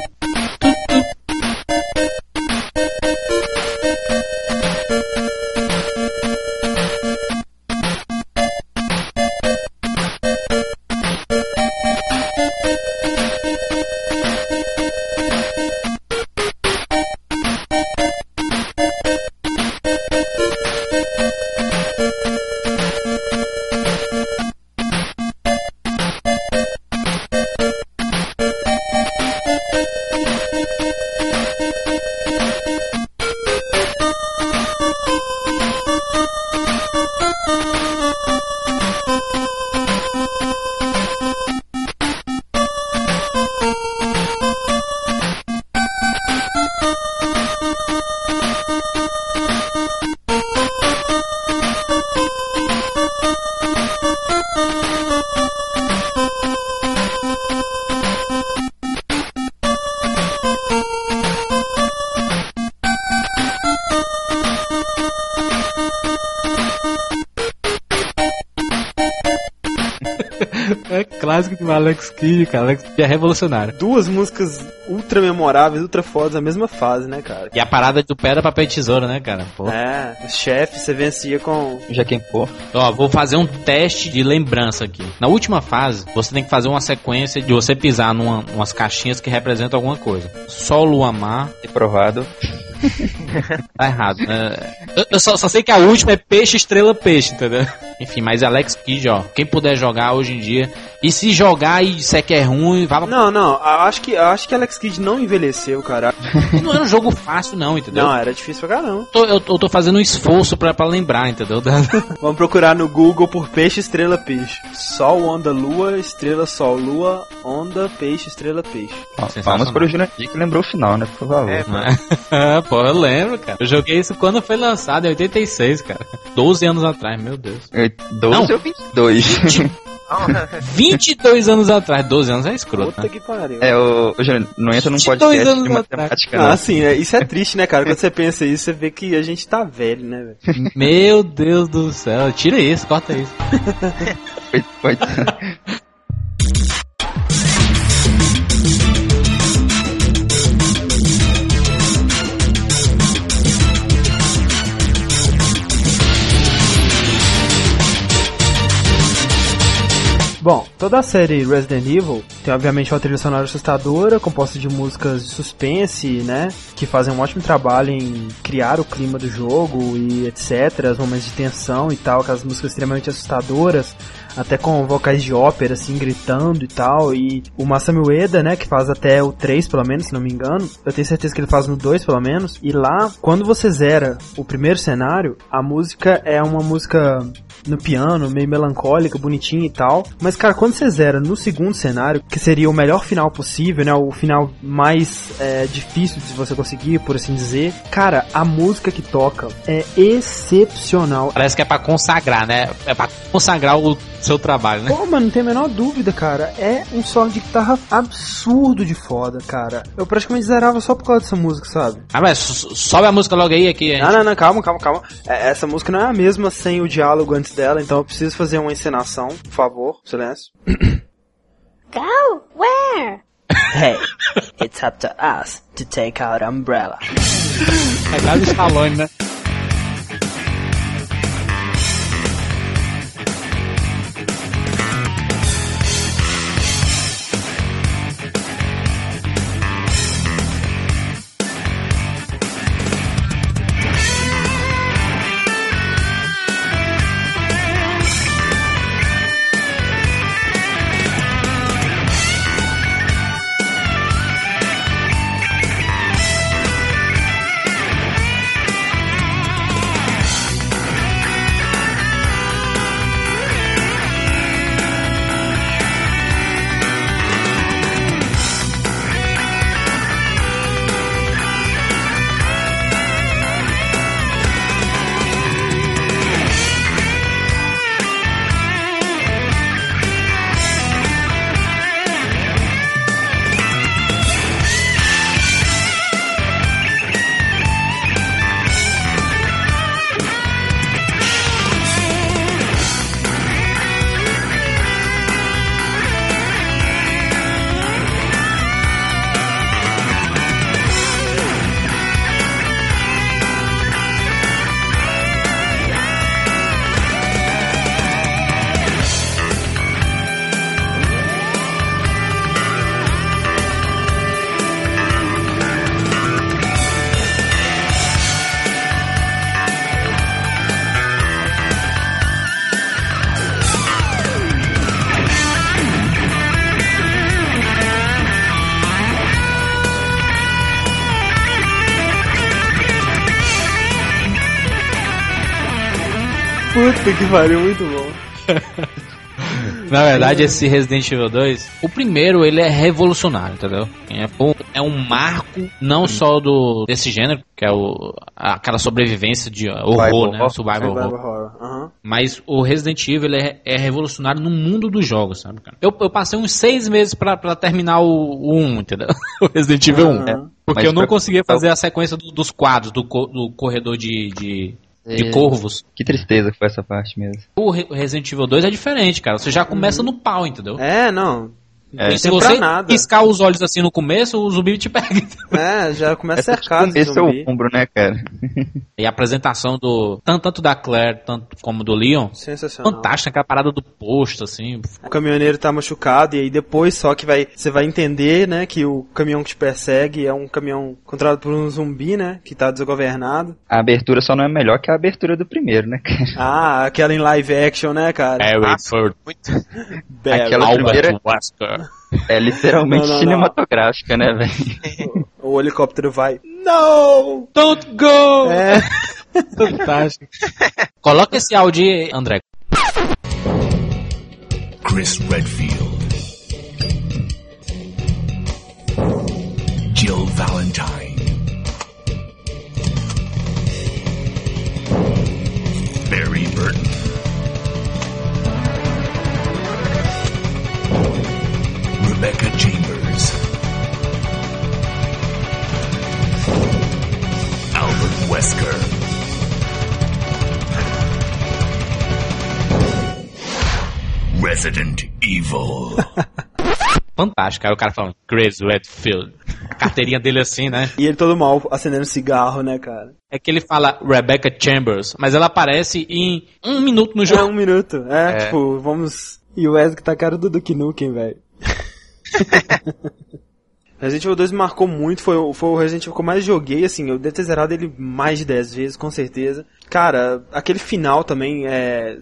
Kidd, cara. É revolucionário. Duas músicas ultra memoráveis, ultra fodas, na mesma fase, né, cara? E a parada do pedra, papel e tesoura, né, cara? Pô. É, os chefes você vencia com. Jaquempo. Ó, vou fazer um teste de lembrança aqui. Na última fase, você tem que fazer uma sequência de você pisar numa, umas caixinhas que representam alguma coisa. Sol, lua, mar. Reprovado. Tá errado, né? Eu, eu só, só sei que a última é peixe, estrela, peixe, entendeu? Enfim, mas Alex Kidd, ó, quem puder jogar hoje em dia, e se jogar e disser que é ruim, vá pra... Não, não, acho que, acho que Alex Kidd não envelheceu, cara. Não era um jogo fácil não, entendeu? Não, era difícil pra caramba. Tô- eu, eu tô fazendo um esforço pra, pra lembrar, entendeu? Vamos procurar no Google por peixe, estrela, peixe. Sol, onda, lua, estrela, sol, lua, onda, peixe, estrela, peixe. Palmas para o Jurandir que lembrou o final, né? Por favor. É, Pô, eu lembro, cara. Eu joguei isso quando foi lançado, em 86, cara. 12 anos atrás, meu Deus. Eu- 12 Não. ou 22? 22 anos atrás, 12 anos é escroto, Puta né? que pariu. é, o, o Jurandir, não entra num 22 podcast anos de matemática, Ah, não. sim, é, isso é triste, né, cara? Quando você pensa isso, você vê que a gente tá velho, né, velho? Meu Deus do céu, tira isso, corta isso. Foi- Bom, toda a série Resident Evil tem obviamente uma trilha sonora assustadora, composta de músicas de suspense, né? Que fazem um ótimo trabalho em criar o clima do jogo e etc. Os momentos de tensão e tal, aquelas músicas extremamente assustadoras, até com vocais de ópera, assim, gritando e tal. E o Masami Ueda, né? Que faz até o 3, pelo menos, se não me engano. Eu tenho certeza que ele faz no 2, pelo menos. E lá, quando você zera o primeiro cenário, a música é uma música no piano, meio melancólica, bonitinha e tal. Mas, cara, quando você zera no segundo cenário, que seria o melhor final possível, né? O final mais é, difícil de você conseguir, por assim dizer. Cara, a música que toca é excepcional. Parece que é pra consagrar, né? É pra consagrar o seu trabalho, né? Pô, mano, não tem a menor dúvida, cara. É um solo de guitarra absurdo de foda, cara. Eu praticamente zerava só por causa dessa música, sabe? Ah, mas so- sobe a música logo aí aqui. a Não, não, não, calma, calma, calma. É, essa música não é a mesma sem o diálogo antes dela, então eu preciso fazer uma encenação, por favor. Silêncio. Go? Where? Hey, it's up to us to take out Umbrella. É Stallone, né? Que pariu, muito bom. Na verdade, esse Resident Evil 2, o primeiro ele é revolucionário, entendeu? É, é um marco não só do desse gênero, que é o, aquela sobrevivência de horror, Survival né? horror. Survival horror. Survival horror. Aham. Mas o Resident Evil ele é, é revolucionário no mundo dos jogos, sabe, cara? Eu, eu passei uns seis meses pra, pra terminar o, o 1, entendeu? O Resident Evil 1. Aham. Porque Mas eu não pra- conseguia fazer a sequência do- dos quadros, do, co- do corredor de, de, de É. corvos. Que tristeza que foi essa parte mesmo. O Re- o Resident Evil 2 é diferente, cara. Você já começa no pau, entendeu? É, não. É. E se você nada. piscar os olhos assim no começo, o zumbi te pega. É, já começa Essa cercado esse é o ombro, né, cara? E a apresentação do. Tanto, tanto da Claire tanto como do Leon. Sensacional. Fantástica, aquela parada do posto, assim. O caminhoneiro tá machucado e aí depois só que vai, você vai entender, né, que o caminhão que te persegue é um caminhão controlado por um zumbi, né, que tá desgovernado. A abertura só não é melhor que a abertura do primeiro, né, cara? Ah, aquela em live action, né, cara? Harry Ford, Muito. Bela. aquela- primeira- Wesker. É literalmente Não, não, não. cinematográfica, né, velho? O helicóptero vai. Não! Don't go! É. Fantástico. Coloca esse áudio aí, André. Chris Redfield, Jill Valentine, Wesker. Resident Evil. Fantástico. Aí o cara falando, Chris Redfield. A carteirinha dele assim, né? E ele todo mal acendendo cigarro, né, cara? É que ele fala Rebecca Chambers, mas ela aparece em um minuto no É jogo. um minuto. É, É. tipo, vamos. E o Wesley tá cara do Duke Nukem, velho. Resident Evil 2 me marcou muito, foi, foi o Resident Evil que eu mais joguei, assim, eu devo ter zerado ele mais de 10 vezes, com certeza. Cara, aquele final também, é,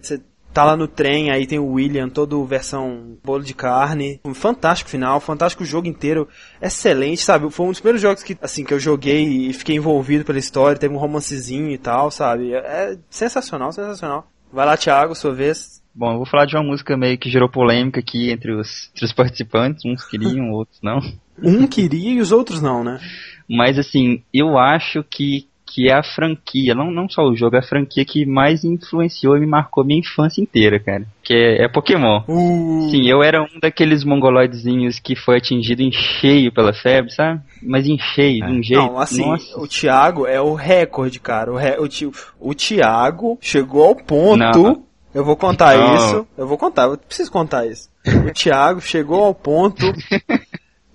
tá lá no trem, aí tem o William, todo versão bolo de carne, um fantástico final, fantástico jogo inteiro, excelente, sabe? Foi um dos primeiros jogos que, assim, que eu joguei e fiquei envolvido pela história, teve um romancezinho e tal, sabe? É, é sensacional, sensacional. Vai lá, Thiago, sua vez. Bom, eu vou falar de uma música meio que gerou polêmica aqui entre os, entre os participantes. Uns queriam, outros não. Um queria e os outros não, né? Mas assim, eu acho que, que é a franquia, não, não só o jogo, é a franquia que mais influenciou e me marcou minha infância inteira, cara. Que é, é Pokémon. Uh, Sim, eu era um daqueles mongoloidezinhos que foi atingido em cheio pela febre, sabe? Mas em cheio, de um jeito. Não, assim, Nossa. o Thiago é o recorde, cara. O, re- o, Ti- o Thiago chegou ao ponto. Não. Eu vou contar Não. isso. Eu vou contar, eu preciso contar isso. O Thiago chegou ao ponto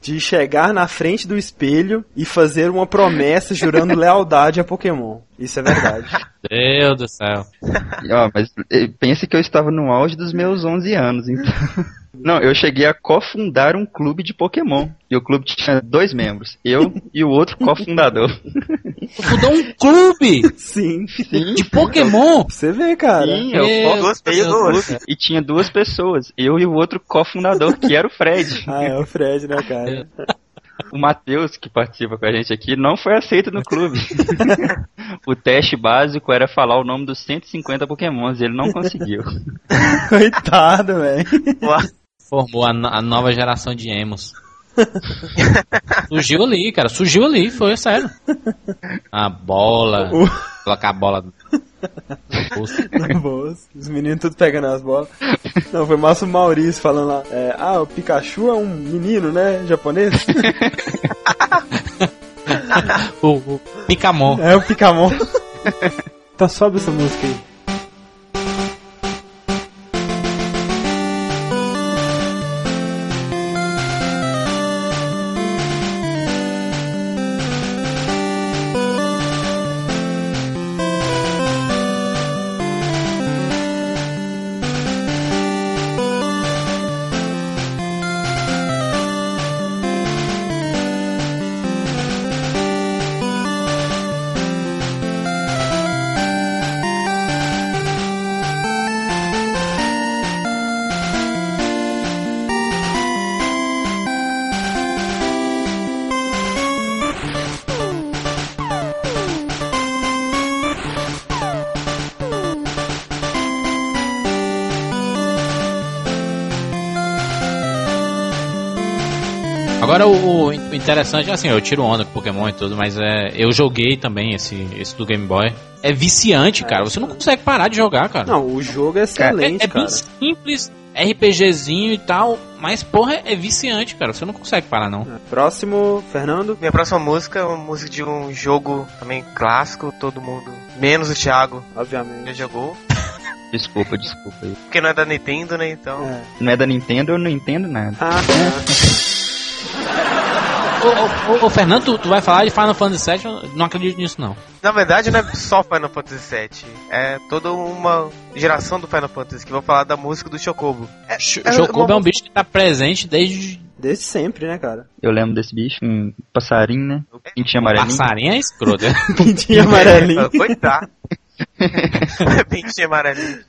de chegar na frente do espelho e fazer uma promessa jurando lealdade a Pokémon. Isso é verdade. Deus do céu. Ó, mas eh, pense que eu estava no auge dos meus 11 anos, então. Não, eu cheguei a cofundar um clube de Pokémon. E o clube tinha dois membros, eu e o outro cofundador. Tu fundou um clube Sim. Sim, de Pokémon. Você vê, cara. sim, eu cofundei o clube. E tinha duas pessoas, eu e o outro cofundador, que era o Fred. Ah, é o Fred, né, cara? O Matheus, que participa com a gente aqui, não foi aceito no clube. o teste básico era falar o nome dos 150 Pokémons, e ele não conseguiu. Coitado, velho. Formou a, a nova geração de emos. surgiu ali, cara. Surgiu ali, foi sério. A bola. Colocar a bola no bolso. Os meninos tudo pegando as bolas. Não, foi massa o Maurício falando lá. é, ah, o Pikachu é um menino, né? Japonês? O, o Picamon. é o Picamon. tá, sobe essa música aí. Interessante, assim, eu tiro onda com Pokémon e tudo, mas é, eu joguei também esse, esse do Game Boy. É viciante, cara. Você não consegue parar de jogar, cara. Não, o jogo é é, excelente, é cara. bem simples, RPGzinho e tal, mas porra, é viciante, cara. Você não consegue parar, não. Próximo, Fernando. Minha próxima música é uma música de um jogo também clássico, todo mundo, menos o Thiago, já Obviamente. jogou. Desculpa, desculpa aí. Porque não é da Nintendo, né? Então. É. Não é da Nintendo, eu não entendo nada. Ah, Ô, ô, ô, ô, Fernando, tu, tu vai falar de Final Fantasy VII? Eu não acredito nisso, não. Na verdade, não é só Final Fantasy VII. É toda uma geração do Final Fantasy que vão falar da música do Chocobo. É, é Chocobo uma- é um bicho que tá presente desde desde sempre, né, cara? Eu lembro desse bicho, um passarinho, né? Pintinho amarelinho. passarinho é escroto. Pintinho amarelinho. Coitado. Pintinho amarelinho.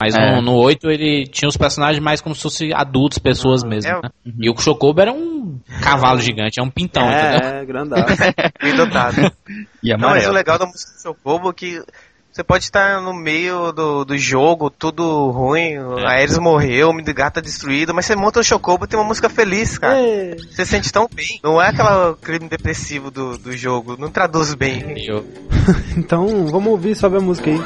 Mas É. no, no 8 ele tinha os personagens mais como se fossem adultos, pessoas mesmo, é. né? E o Chocobo era um cavalo gigante, é um pintão, entendeu? É, grandaço. Bem dotado. E Não, mas o amarelo. legal da música do Chocobo é que você pode estar no meio do, do jogo, tudo ruim, a Ares morreu, o Midgar tá destruído, mas você monta o Chocobo e tem uma música feliz, cara. É. Você sente tão bem. Não é aquela crime depressivo do, do jogo, não traduz bem. Eu- Então, vamos ouvir sobre a música aí.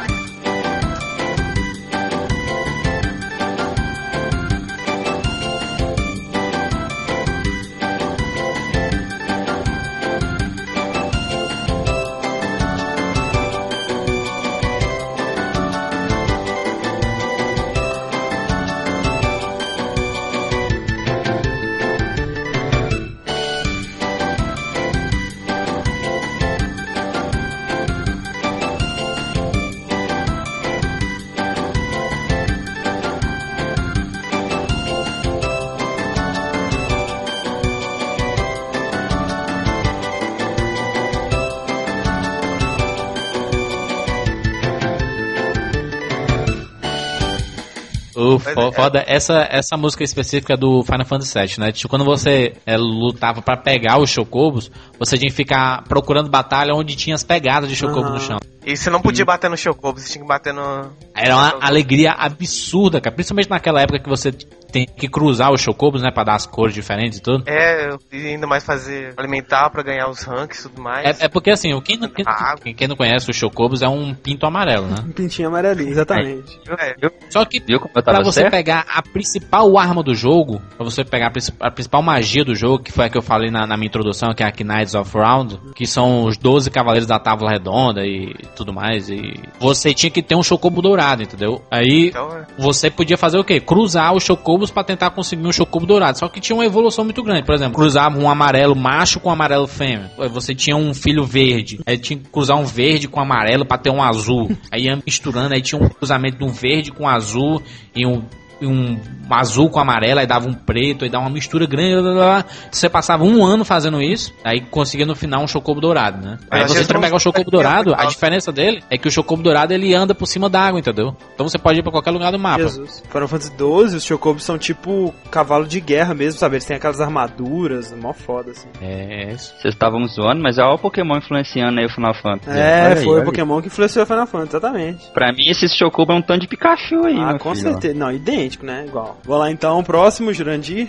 Essa, essa música específica do Final Fantasy VII, né? Tipo, quando você é, lutava pra pegar os chocobos, você tinha que ficar procurando batalha onde tinha as pegadas de chocobo no chão. E você não podia bater no Chocobo, você tinha que bater no. Era uma alegria absurda, cara. Principalmente naquela época que você tem que cruzar os chocobos, né? Pra dar as cores diferentes e tudo. É, e ainda mais fazer alimentar pra ganhar os ranks e tudo mais. É, é porque assim, o- quem, não- quem, quem- não conhece os chocobos é um pinto amarelo, né? Um pintinho amarelinho, exatamente. É, Só que como eu pra você certo? pegar a principal arma do jogo, pra você pegar a, princi- a principal magia do jogo, que foi a que eu falei na, na minha introdução, que é a Knights of Round, que são os 12 cavaleiros da Távola Redonda e tudo mais, e você tinha que ter um chocobo dourado, entendeu? Aí então, é. você podia fazer o quê? Cruzar os chocobos pra tentar conseguir um chocobo dourado. Só que tinha uma evolução muito grande. Por exemplo, cruzava um amarelo macho com um amarelo fêmea. Você tinha um filho verde. Aí tinha que cruzar um verde com amarelo pra ter um azul. Aí ia misturando, aí tinha um cruzamento de um verde com azul e um um azul com amarelo, aí dava um preto, aí dava uma mistura grande. Blá, blá, blá. Você passava um ano fazendo isso, aí conseguia no final um chocobo dourado, né? Aí Mas você pra pegar o chocobo é dourado, a diferença dele é que o chocobo dourado ele anda por cima da água, entendeu? Então você pode ir pra qualquer lugar do mapa. Jesus. Final Fantasy XII, os Chocobos são tipo cavalo de guerra mesmo, sabe? Eles têm aquelas armaduras, mó foda, assim. É isso. Vocês estavam zoando, mas olha o Pokémon influenciando aí o Final Fantasy. É, aí, foi o. Pokémon que influenciou o Final Fantasy, exatamente. Pra mim, esse Chocobo é um tanto de Pikachu aí, ah, com filho, certeza. Não, idêntico, né? Igual. Vou lá então, próximo, Jurandir.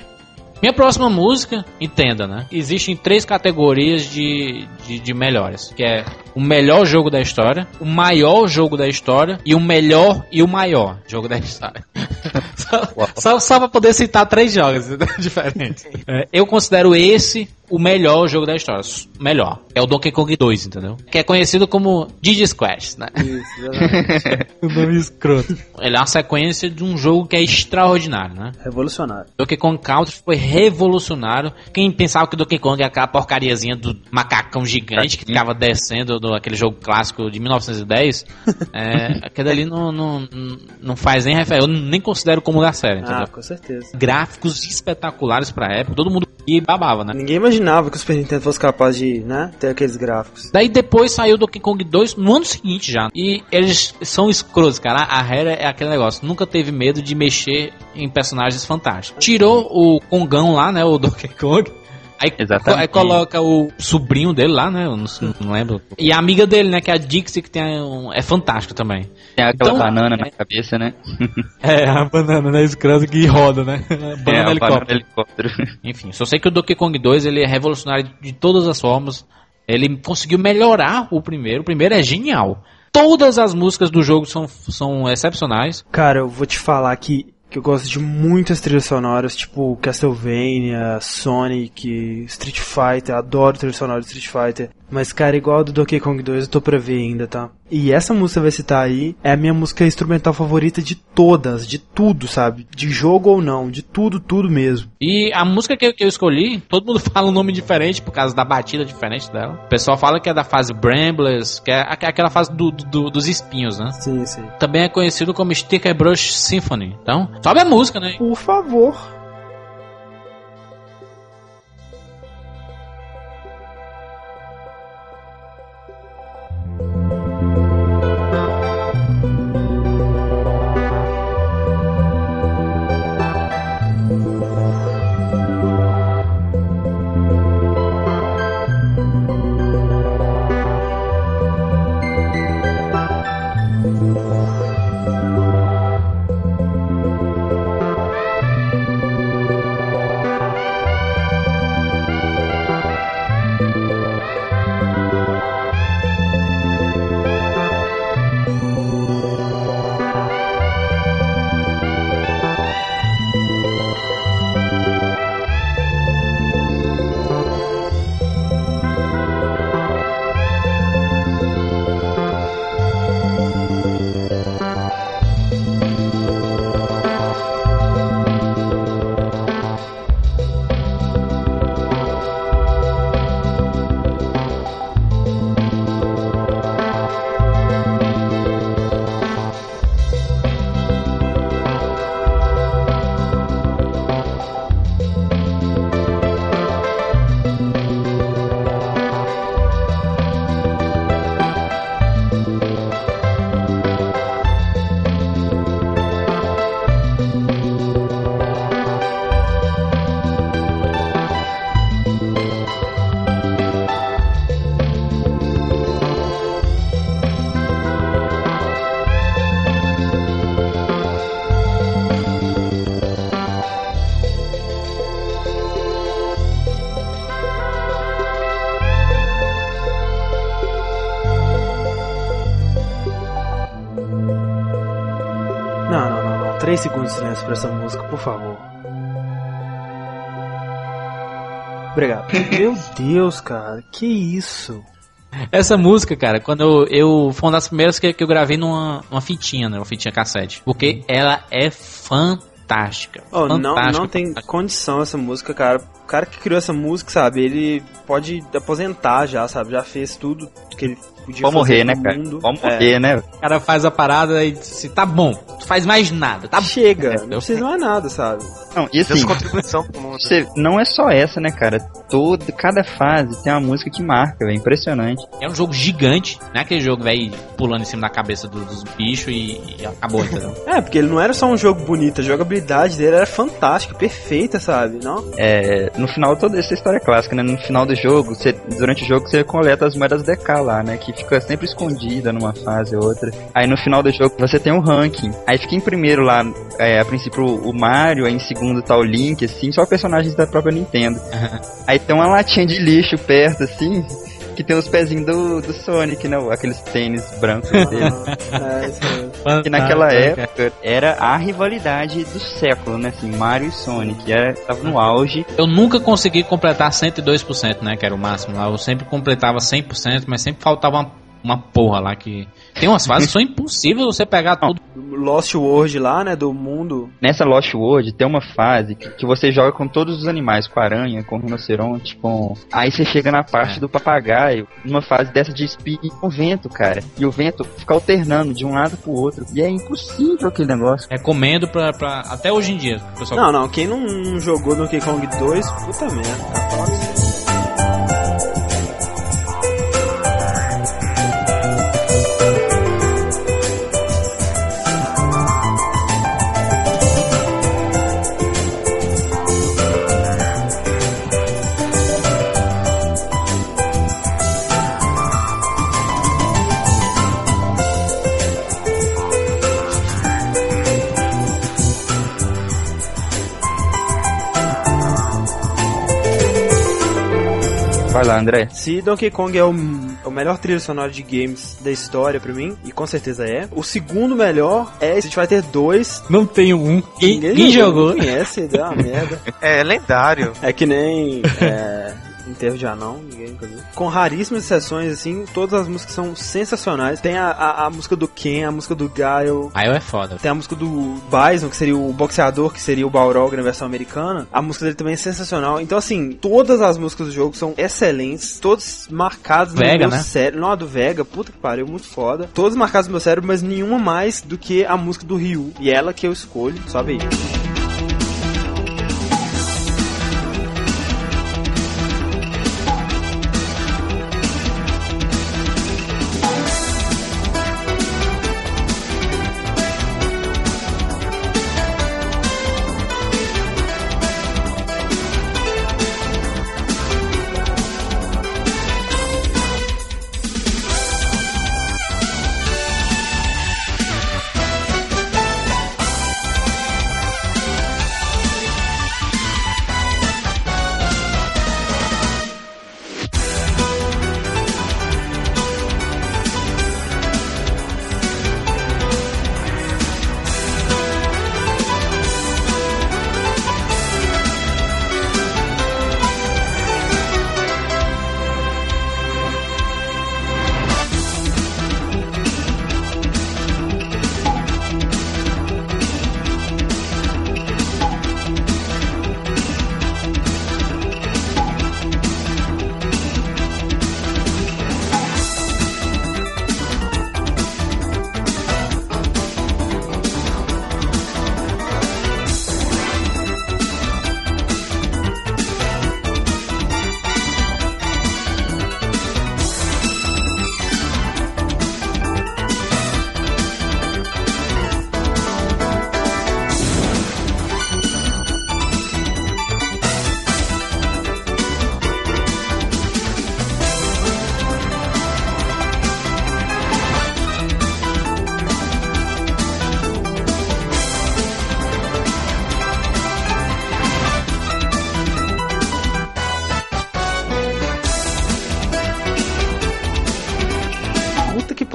Minha próxima música, entenda, né? Existem três categorias de, de, de melhores, que é o melhor jogo da história, o maior jogo da história e o melhor e o maior jogo da história. só, só, só pra poder citar três jogos né, diferentes. É, eu considero esse o melhor jogo da história. Melhor. É o Donkey Kong 2, entendeu? Que é conhecido como Digi Squash, né? Isso, exatamente. o nome escroto. Ele é uma sequência de um jogo que é extraordinário, né? Revolucionário. Donkey Kong Country foi revolucionário. Quem pensava que Donkey Kong era aquela porcariazinha do macacão gigante que ficava descendo do aquele jogo clássico de 1910, é, aquele ali não, não, não faz nem referência. Eu nem considero como da série, entendeu? Ah, com certeza. Gráficos espetaculares pra época, todo mundo e babava, né? Ninguém imaginava que o Super Nintendo fosse capaz de, né, ter aqueles gráficos. Daí depois saiu o Donkey Kong 2 no ano seguinte já. E eles são escrotos, cara. A Rare é aquele negócio. Nunca teve medo de mexer em personagens fantásticos. Tirou o Kongão lá, né? O Donkey Kong. Aí, Exatamente. aí coloca o sobrinho dele lá, né? Eu não, não lembro. E a amiga dele, né? Que é a Dixie, que tem um, é fantástica também. Tem aquela Então- banana na cabeça, né? É, a banana, né? Escrota que roda, né? é, a banana helicóptero. Enfim, só sei que o Donkey Kong 2 ele é revolucionário de todas as formas. Ele conseguiu melhorar o primeiro. O primeiro é genial. Todas as músicas do jogo são, são excepcionais. Cara, eu vou te falar que, que eu gosto de muitas trilhas sonoras, tipo Castlevania, Sonic, Street Fighter, adoro trilha de Street Fighter. Mas, cara, igual a do Donkey Kong 2, eu tô pra ver ainda, tá? E essa música vai citar aí é a minha música instrumental favorita de todas, de tudo, sabe? De jogo ou não, de tudo, tudo mesmo. E a música que, eu escolhi, todo mundo fala um nome diferente por causa da batida diferente dela. O pessoal fala que é da fase Bramblers, que é aqu- aquela fase do- do- dos espinhos, né? Sim, sim. Também é conhecido como Sticker Brush Symphony. Então, sobe a música, né? Por favor. 3 segundos de silêncio para essa música, por favor. Obrigado. Meu Deus, cara, que isso? Essa música, cara, quando eu, eu. Foi uma das primeiras que, que eu gravei numa, numa fitinha, né? Uma fitinha cassete. Porque uhum. ela é fantástica. Oh, fantástica, não, não fantástica. tem condição essa música, cara. O cara que criou essa música, sabe? Ele pode aposentar já, sabe? Já fez tudo que ele podia fazer morrer, né, cara? mundo. Pode É. morrer, né? O cara faz a parada e diz assim, tá bom, tu faz mais nada, tá bom. Chega, Entendeu? não precisa mais nada, sabe? Não, e assim, contribuição pro mundo. você, não é só essa, né, cara? Todo, cada fase tem uma música que marca, é impressionante. É um jogo gigante, não é aquele jogo, velho, pulando em cima da cabeça do- dos bichos e, e acabou, entendeu? É, porque ele não era só um jogo bonito, a jogabilidade dele era fantástica, perfeita, sabe? Não? É, no final, toda essa história é clássica, né? No final do jogo, você, durante o jogo, você coleta as moedas DK lá, né? Que fica sempre escondida numa fase ou outra. Aí no final do jogo, você tem um ranking. Aí fica em primeiro lá, é, a princípio, o Mario, aí em segundo tá o Link, assim, só personagens da própria Nintendo. Aí tem uma latinha de lixo perto, assim, que tem os pezinhos do, do Sonic, né? Aqueles tênis brancos dele. É, isso. Que naquela época era a rivalidade do século, né? Assim, Mario e Sonic. Era, tava no auge. Eu nunca consegui completar 102%, né? Que era o máximo lá. Eu sempre completava 100%, mas sempre faltava uma, uma porra lá que. Tem umas fases que são impossíveis você pegar tudo. Lost World lá, né, do mundo. Nessa Lost World tem uma fase que, que você joga com todos os animais, com aranha, com rinoceronte, com. Aí você chega na parte É. do papagaio, numa fase dessa de speed com vento, cara. E o vento fica alternando de um lado pro outro. E é impossível aquele negócio. Recomendo pra, pra. Até hoje em dia. Pessoal, Não, não, quem não, jogou Donkey Kong 2, puta merda, cara, Vai lá, André. Se Donkey Kong é o, o melhor trilho sonoro de games da história pra mim, e com certeza é, o segundo melhor é Street Fighter 2. Não tenho um. Quem, quem jogou? Ninguém conhece, deu uma merda. É lendário. É que nem é, enterro de anão, ninguém viu. Com raríssimas exceções, assim, todas as músicas são sensacionais. Tem a, a, a música do Ken, a música do Gaio, Aí é foda. tem a música do Bison, que seria o boxeador, que seria o Balrog na versão americana. A música dele também é sensacional. Então, assim, todas as músicas do jogo são excelentes, todas marcadas no Vega, meu né? cérebro. Não, a do Vega, puta que pariu, muito foda. Todas marcadas no meu cérebro, mas nenhuma mais do que a música do Ryu. E ela que eu escolho, sobe aí.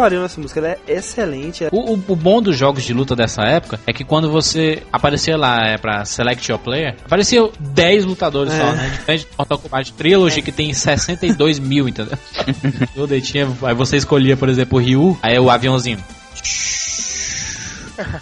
Pariu essa música, ela é excelente. O, o- o bom dos jogos de luta dessa época é que quando você aparecia lá é, pra Select Your Player, aparecia 10 lutadores só, É. né? Diferente do Mortal Kombat Trilogy, que tem 62 mil, entendeu? Tudo aí tinha. Aí você escolhia, por exemplo, o Ryu, aí o aviãozinho.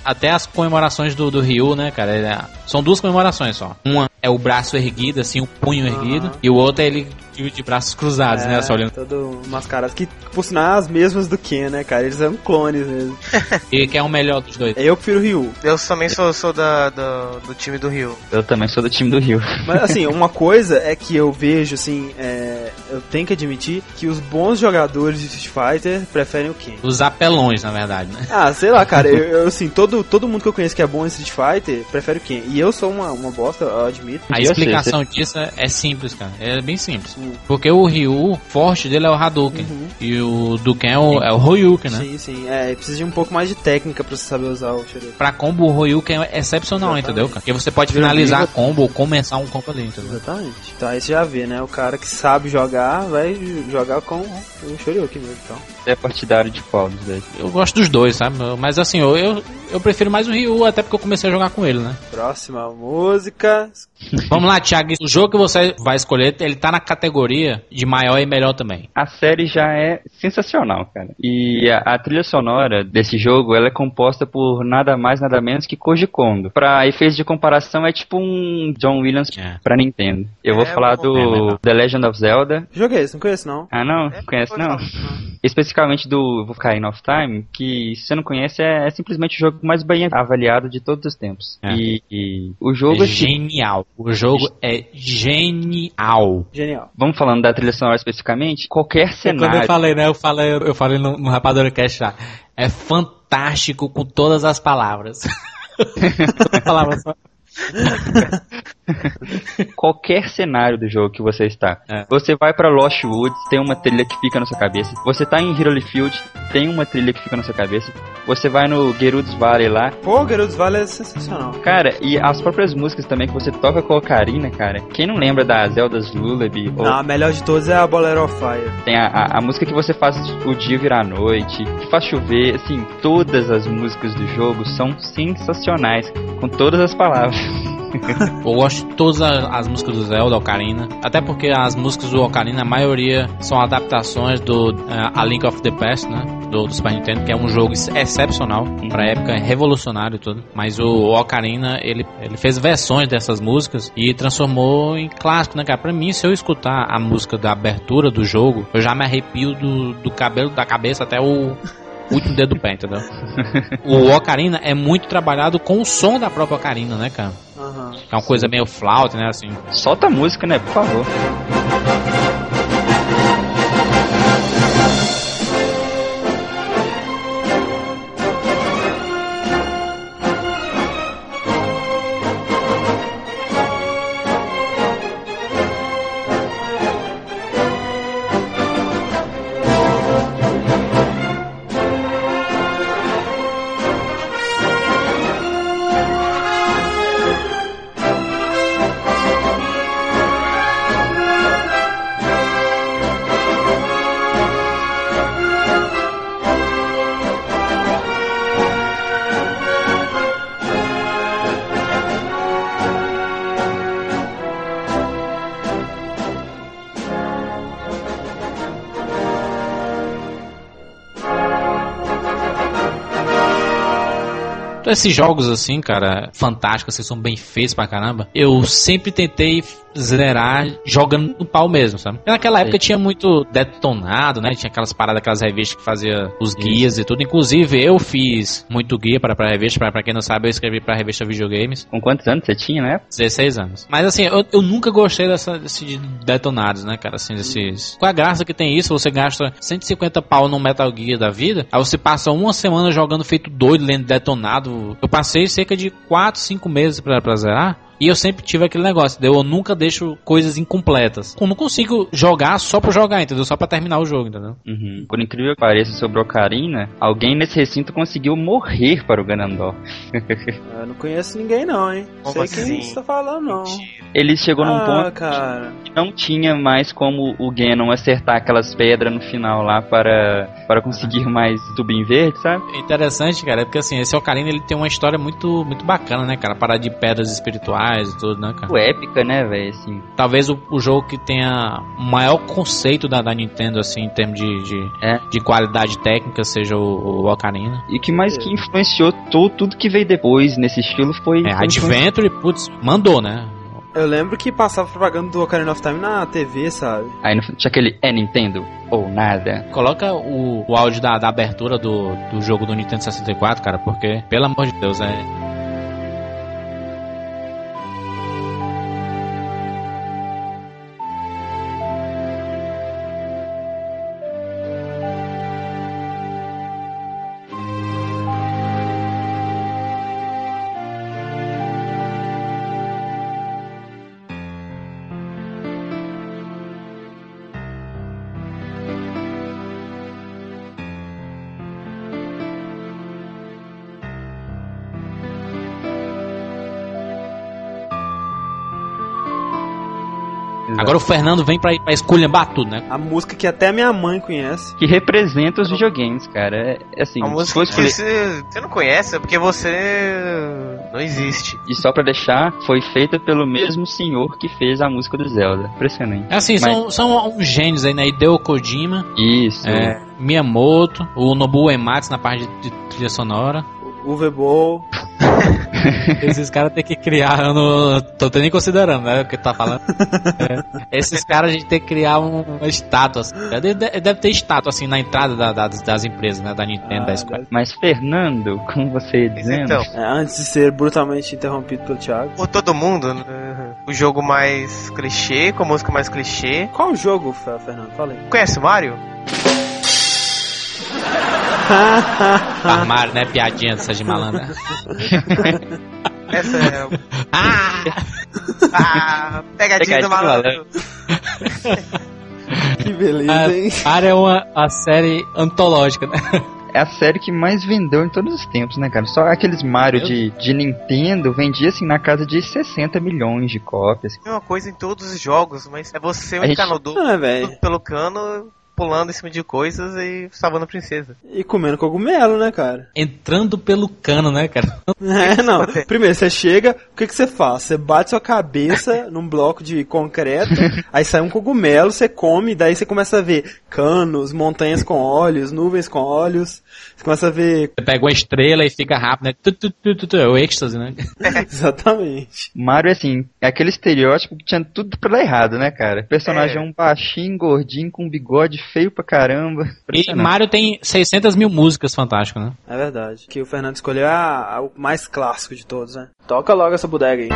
Até as comemorações do, do Ryu, né, cara? ele é- são duas comemorações só. Uma é o braço erguido, assim, o punho erguido, e o outro é ele de, de braços cruzados, né? Só olhando. É, todo mascarado. Que, por sinal, é as mesmas do Ken, né, cara? Eles são clones mesmo. E quem é o melhor dos dois? Eu prefiro o Ryu. Eu também sou, sou da, da- do time do Rio. Eu também sou do time do Rio. Mas assim, uma coisa é que eu vejo, assim, é, eu tenho que admitir que os bons jogadores de Street Fighter preferem o Ken. Os apelões, na verdade, né? Ah, sei lá, cara, eu, eu, assim, todo, todo mundo que eu conheço que é bom em Street Fighter prefere o Ken. E eu sou uma, uma bosta, eu admito. A explicação disso é, é simples, cara. É bem simples. Porque o Ryu, forte dele é o Hadouken. E o do Ken é o, é o Horyuken, né? Sim, sim, é, precisa de um pouco mais de técnica pra você saber usar o Shuriken. Pra combo, o Horyuken é excepcional, Exatamente. entendeu, cara? Porque você pode finalizar a combo ou começar um combo ali, entendeu? Exatamente. Então aí você já vê, né? O cara que sabe jogar vai jogar com o Shoryuken mesmo, então. É partidário de qual dos dois? Eu gosto dos dois, sabe? Mas assim, eu, eu, eu prefiro mais o Ryu, até porque eu comecei a jogar com ele, né? Próxima música. Vamos lá, Thiago. O jogo que você vai escolher, ele tá na categoria de maior e melhor também. A série já é sensacional, cara. E a, a trilha sonora desse jogo, ela é composta por nada mais, nada menos que Koji Kondo. Pra efeitos de comparação, é tipo um John Williams É. pra Nintendo. Eu vou É, falar eu vou- é do legal. The Legend of Zelda. Joguei esse, não conheço não. Ah, não? É, Conhece não? falar. Especificamente do Ocarina of Time, que se você não conhece, é, é simplesmente o jogo mais bem avaliado de todos os tempos. É. E, e o jogo, É genial. O jogo é genial. Genial. Vamos falando da trilha sonora especificamente, qualquer Quando cenário... eu falei, né? Eu falei, eu falei no, no Rapadura Cast lá. É fantástico com todas as palavras. palavras. qualquer cenário do jogo que você está. É. Você vai pra Lost Woods, tem uma trilha que fica na sua cabeça. Você tá em Hyrule Field, tem uma trilha que fica na sua cabeça. Você vai no Gerudos Valley lá. Pô, Gerudos Vale é sensacional. Cara, e as próprias músicas também que você toca com a Ocarina, cara. Quem não lembra da Zelda's Lullaby? Ou Não, a melhor de todas é a Bolero of Fire. tem a, a, a música que você faz o dia virar noite, que faz chover, assim, todas as músicas do jogo são sensacionais, com todas as palavras. Eu gosto de todas as, as músicas do Zelda, Ocarina. Até porque as músicas do Ocarina, a maioria são adaptações do eh, A Link of the Past, né? Do, do Super Nintendo, que é um jogo ex- excepcional. Pra época, é revolucionário e tudo. Mas o, o Ocarina, ele, ele fez versões dessas músicas e transformou em clássico, né, cara? Pra mim, se eu escutar a música da abertura do jogo, eu já me arrepio do, do cabelo da cabeça até o último dedo do pé, entendeu? o Ocarina é muito trabalhado com o som da própria Ocarina, né, cara? É uma coisa meio flauta, né, assim. Solta a música, né? Por favor. Esses jogos assim, cara, fantásticos, assim, são bem feitos pra caramba. Eu sempre tentei zerar jogando no pau mesmo, sabe? Porque naquela época tinha muito detonado, né? Tinha aquelas paradas, aquelas revistas que fazia os guias e tudo. Inclusive, eu fiz muito guia para pra revista. Pra, pra quem não sabe, eu escrevi pra revista Videogames. Com quantos anos você tinha, né? 16 anos. Mas assim, eu, eu nunca gostei dessa, desse de detonados, né, cara? Assim, desses. Qual a graça que tem isso? Você gasta 150 pau no Metal Gear da vida, aí você passa uma semana jogando feito doido, lendo detonado. Eu passei cerca de 4, 5 meses pra, pra zerar. E eu sempre tive aquele negócio, entendeu? Eu nunca deixo coisas incompletas. Eu não consigo jogar só pra jogar, entendeu? Só pra terminar o jogo, entendeu? Uhum. Por incrível que pareça sobre Ocarina, alguém nesse recinto conseguiu morrer para o Ganondorf. Eu não conheço ninguém não, hein? Como Sei assim? quem você tá falando, não. Ele chegou num ah, ponto cara. que não tinha mais como o Ganon acertar aquelas pedras no final lá para, para conseguir mais tubinho verde, sabe? Interessante, cara, é porque assim, esse Ocarina ele tem uma história muito, muito bacana, né, cara? Parada de pedras espirituais e tudo, né, cara? Muito épica, né, velho? Assim, Talvez o, o jogo que tenha o maior conceito da, da Nintendo, assim, em termos de, de, É. de qualidade técnica, seja o, o Ocarina. e o que mais que influenciou to- tudo que veio depois nesse estilo foi. É, Adventure, putz, mandou, né? Eu lembro que passava propaganda do Ocarina of Time na TV, sabe? Aí no, tinha aquele é Nintendo ou nada. Coloca o, o áudio da, da abertura do, do jogo do Nintendo 64, cara, porque, pelo amor de Deus, é. Agora o Fernando vem pra, pra esculhambar tudo, né? A música que até minha mãe conhece. Que representa os videogames, cara. É, é assim, A música que escolher- você, você não conhece é porque você não existe. E só pra deixar, foi feita pelo mesmo senhor que fez a música do Zelda. Impressionante. É assim, Mas- são, são uns gênios aí, né? Hideo Kojima, Isso. é, Miyamoto, o Nobuo Ematsu na parte de, trilha sonora. O Vebol. Esses caras tem que criar, eu não tô nem considerando, né? O que tá falando. É. Esses caras a gente tem que criar um- uma estátua. Assim. Deve, deve ter estátua assim na entrada da- da- das empresas, né? Da Nintendo, da Ah, Square. Mas Fernando, como você dizendo, então, É, antes de ser brutalmente interrompido pelo Thiago. por todo mundo, né, o jogo mais clichê, com a música mais clichê. Qual o jogo, Fe- Fernando? Fala aí. Conhece o Mario? Armário, né? Piadinha dessa de malandra. Essa é. Ah! Ah, pegadinha Pegadinha do malandro. Que beleza, hein? Armário é uma, uma série antológica, né? é a série que mais vendeu em todos os tempos, né, cara? Só aqueles Mario de, de Nintendo vendia assim na casa de 60 milhões de cópias. É uma coisa em todos os jogos, mas é você um A gente- encanador Ah, velho. pelo cano pulando em cima de coisas e salvando a princesa. E comendo cogumelo, né, cara? Entrando pelo cano, né, cara? É, não. Primeiro, você chega, o que, que você faz? Você bate sua cabeça num bloco de concreto, aí sai um cogumelo, você come, daí você começa a ver canos, montanhas com olhos, nuvens com olhos. Você começa a ver. Você pega uma estrela e fica rápido, né? Tu, tu, tu, tu, tu, é o êxtase, né? Exatamente. Mario, assim, é aquele estereótipo que tinha tudo pra dar errado, né, cara? O personagem é, um baixinho, gordinho, com um bigode feio pra caramba. E. Mario tem 600 mil músicas fantásticas, né? É verdade. Que o Fernando escolheu é a- a- o mais clássico de todos, né? Toca logo essa bodega aí.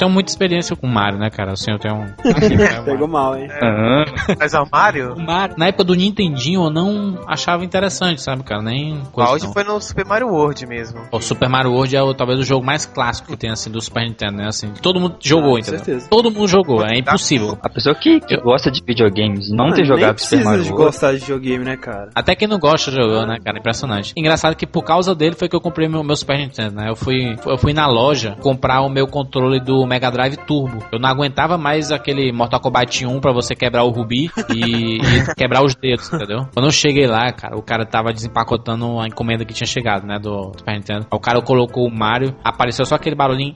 Tenho muita experiência com o Mario, né, cara? Assim, eu tenho um. Pegou mal, hein? Aham. Mas é o Mario, O Mario, na época do Nintendinho, eu não achava interessante, sabe, cara? Nem o coisa. auge não. foi no Super Mario World mesmo. O Super Mario World é o, talvez o jogo mais clássico que tem, assim, do Super Nintendo, né? Assim, todo mundo jogou, Ah, com entendeu? certeza. Todo mundo jogou, é impossível. A pessoa que, que gosta de videogames não Mano, ter jogado Super precisa Mario de World. gostar de videogame, né, cara? Até quem não gosta jogou, né, cara? Impressionante. Engraçado que por causa dele foi que eu comprei meu, meu Super Nintendo, né? Eu fui, eu fui na loja comprar o meu controle do Mega Drive Turbo. Eu não aguentava mais aquele Mortal Kombat 1 pra você quebrar o rubi e, e quebrar os dedos, entendeu? Quando eu cheguei lá, cara, o cara tava desempacotando a encomenda que tinha chegado, né, do Super Nintendo. O cara colocou o Mario, apareceu só aquele barulhinho